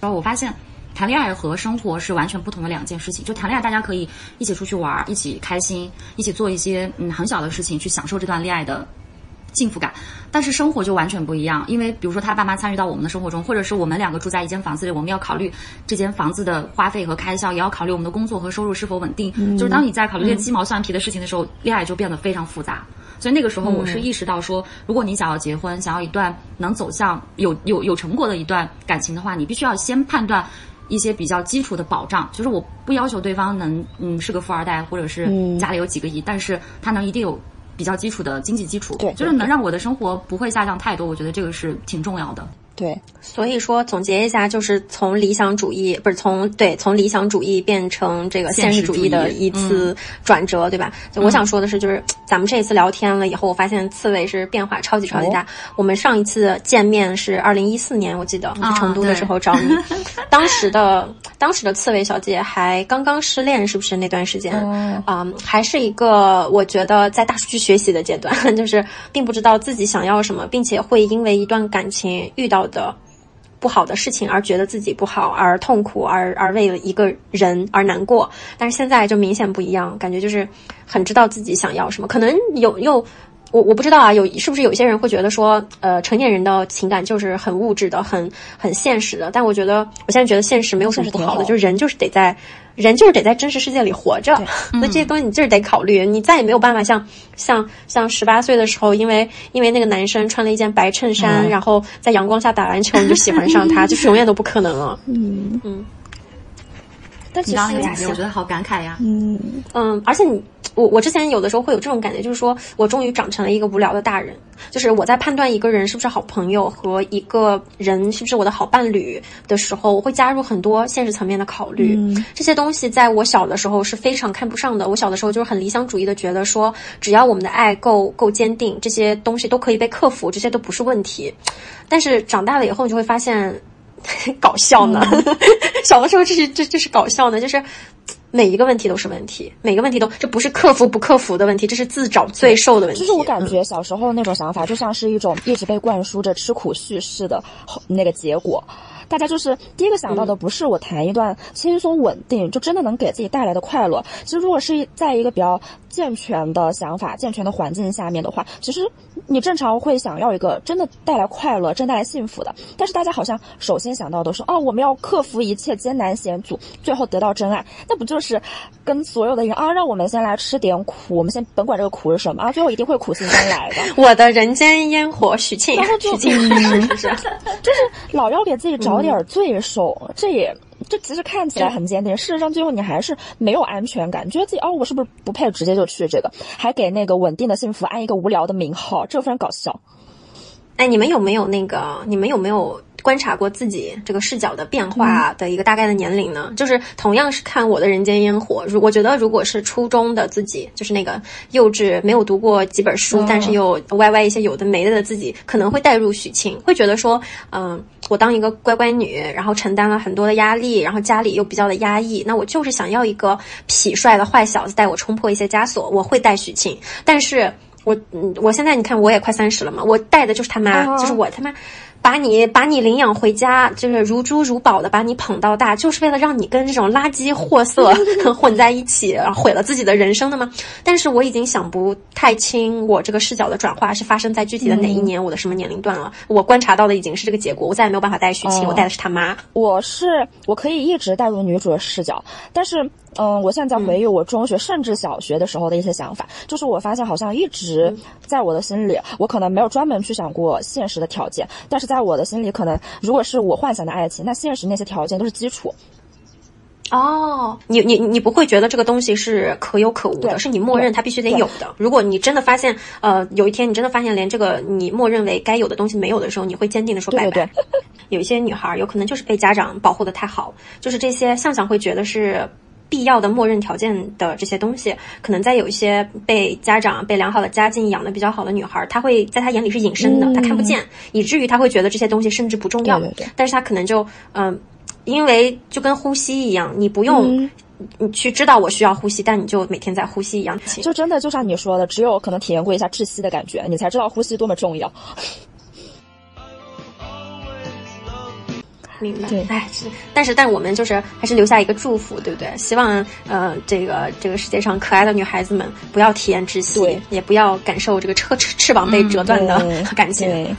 然后我发现。谈恋爱和生活是完全不同的两件事情。就谈恋爱，大家可以一起出去玩，一起开心，一起做一些嗯很小的事情，去享受这段恋爱的幸福感。但是生活就完全不一样，因为比如说他爸妈参与到我们的生活中，或者是我们两个住在一间房子里，我们要考虑这间房子的花费和开销，也要考虑我们的工作和收入是否稳定。就是当你在考虑这些鸡毛蒜皮的事情的时候，恋爱就变得非常复杂。所以那个时候，我是意识到说，如果你想要结婚，想要一段能走向有有有成果的一段感情的话，你必须要先判断。一些比较基础的保障，就是我不要求对方能嗯是个富二代，或者是家里有几个亿，但是他能一定有比较基础的经济基础，对就是能让我的生活不会下降太多，我觉得这个是挺重要的。对，所以说总结一下，就是从理想主义不是从对从理想主义变成这个现实主义的一次转折，对吧？就我想说的是，就是咱们这一次聊天了以后，我发现刺猬是变化超级超级大。我们上一次见面是二零一四年，我记得我去成都的时候找你，当时的当时的刺猬小姐还刚刚失恋，是不是那段时间？嗯，还是一个我觉得在大数据学习的阶段，就是并不知道自己想要什么，并且会因为一段感情遇到的不好的事情而觉得自己不好，而痛苦，而而为了一个人而难过。但是现在就明显不一样，感觉就是很知道自己想要什么。可能有又我我不知道啊，有是不是有一些人会觉得说，呃，成年人的情感就是很物质的，很很现实的。但我觉得我现在觉得现实没有什么不好的，就是人就是得在。人就是得在真实世界里活着，所以这些东西你就是得考虑，你再也没有办法像像像十八岁的时候，因为因为那个男生穿了一件白衬衫，然后在阳光下打篮球，你就喜欢上他，就是永远都不可能了。嗯嗯。但其实我觉得好感慨呀。嗯嗯，而且你我我之前有的时候会有这种感觉，就是说我终于长成了一个无聊的大人。就是我在判断一个人是不是好朋友和一个人是不是我的好伴侣的时候，我会加入很多现实层面的考虑。嗯这些东西在我小的时候是非常看不上的。我小的时候就是很理想主义的，觉得说只要我们的爱够够坚定，这些东西都可以被克服，这些都不是问题。但是长大了以后，你就会发现 搞笑呢。小的时候这是这这是搞笑呢，就是。每一个问题都是问题，每个问题都这不是克服不克服的问题，这是自找罪受的问题。就是我感觉小时候那种想法，就像是一种一直被灌输着吃苦叙事的那个结果。大家就是第一个想到的，不是我谈一段轻松稳定，就真的能给自己带来的快乐。其实如果是在一个比较健全的想法、健全的环境下面的话，其实你正常会想要一个真的带来快乐、真带来幸福的。但是大家好像首先想到的是，哦，我们要克服一切艰难险阻，最后得到真爱。那不就是跟所有的人啊，让我们先来吃点苦，我们先甭管这个苦是什么啊，最后一定会苦尽甘来的。我的人间烟火，许沁，许沁是不是？就是老要给自己找点罪受，这也这其实看起来很坚定，事实上最后你还是没有安全感，觉得自己哦，我是不是不配，直接就去这个，还给那个稳定的幸福安一个无聊的名号，这个非常搞笑。哎，你们有没有那个？你们有没有观察过自己这个视角的变化的一个大概的年龄呢？就是同样是看我的人间烟火，如我觉得如果是初中的自己，就是那个幼稚没有读过几本书，但是又歪歪一些有的没的的自己，可能会带入许沁，会觉得说，嗯、我当一个乖乖女，然后承担了很多的压力，然后家里又比较的压抑，那我就是想要一个痞帅的坏小子带我冲破一些枷锁，我会带许沁，但是。我嗯，我现在你看我也快三十了嘛，我带的就是他妈，啊就是我他妈把你把你领养回家，就是如珠如宝的把你捧到大，就是为了让你跟这种垃圾货色 混在一起，然后毁了自己的人生的吗？但是我已经想不太清我这个视角的转化是发生在具体的哪一年，我的什么年龄段了。我观察到的已经是这个结果，我再也没有办法带许沁，哦我带的是他妈。我是我可以一直带入女主的视角，但是嗯，我现在在回忆我中学甚至小学的时候的一些想法，就是我发现好像一直在我的心里，我可能没有专门去想过现实的条件，但是在我的心里，可能如果是我幻想的爱情，那现实那些条件都是基础。哦，你你你不会觉得这个东西是可有可无的，是你默认它必须得有的。如果你真的发现，呃，有一天你真的发现连这个你默认为该有的东西没有的时候，你会坚定的说拜拜。对对对有一些女孩儿有可能就是被家长保护的太好，就是这些向想会觉得是。必要的默认条件的这些东西，可能在有一些被家长、被良好的家境养的比较好的女孩儿，她会在她眼里是隐身的，她看不见，以至于她会觉得这些东西甚至不重要。对对对但是她可能就嗯、因为就跟呼吸一样，你不用嗯你去知道我需要呼吸，但你就每天在呼吸一样。就真的就像你说的，只有可能体验过一下窒息的感觉，你才知道呼吸多么重要。明白，对。哎，是，但是但我们就是还是留下一个祝福，对不对？希望呃，这个这个世界上可爱的女孩子们不要体验窒息对，也不要感受这个翅翅翅膀被折断的对。感觉。对。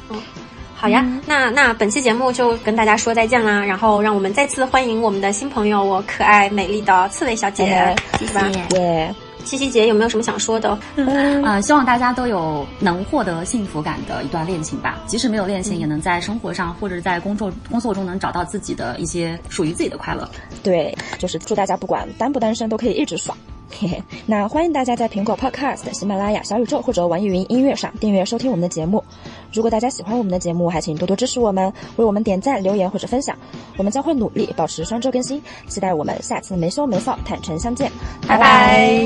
好呀，那那本期节目就跟大家说再见啦，然后让我们再次欢迎我们的新朋友，我可爱美丽的刺猬小姐，哎是吧？耶，七夕节有没有什么想说的？呃，希望大家都有能获得幸福感的一段恋情吧。即使没有恋情，也能在生活上或者在工作工作中能找到自己的一些属于自己的快乐。对，就是祝大家不管单不单身都可以一直爽。嘿嘿，那欢迎大家在苹果 Podcast、喜马拉雅、小宇宙或者网易云音乐上订阅收听我们的节目。如果大家喜欢我们的节目，还请多多支持我们，为我们点赞、留言或者分享，我们将会努力保持双周更新，期待我们下次没羞没臊坦诚相见，拜拜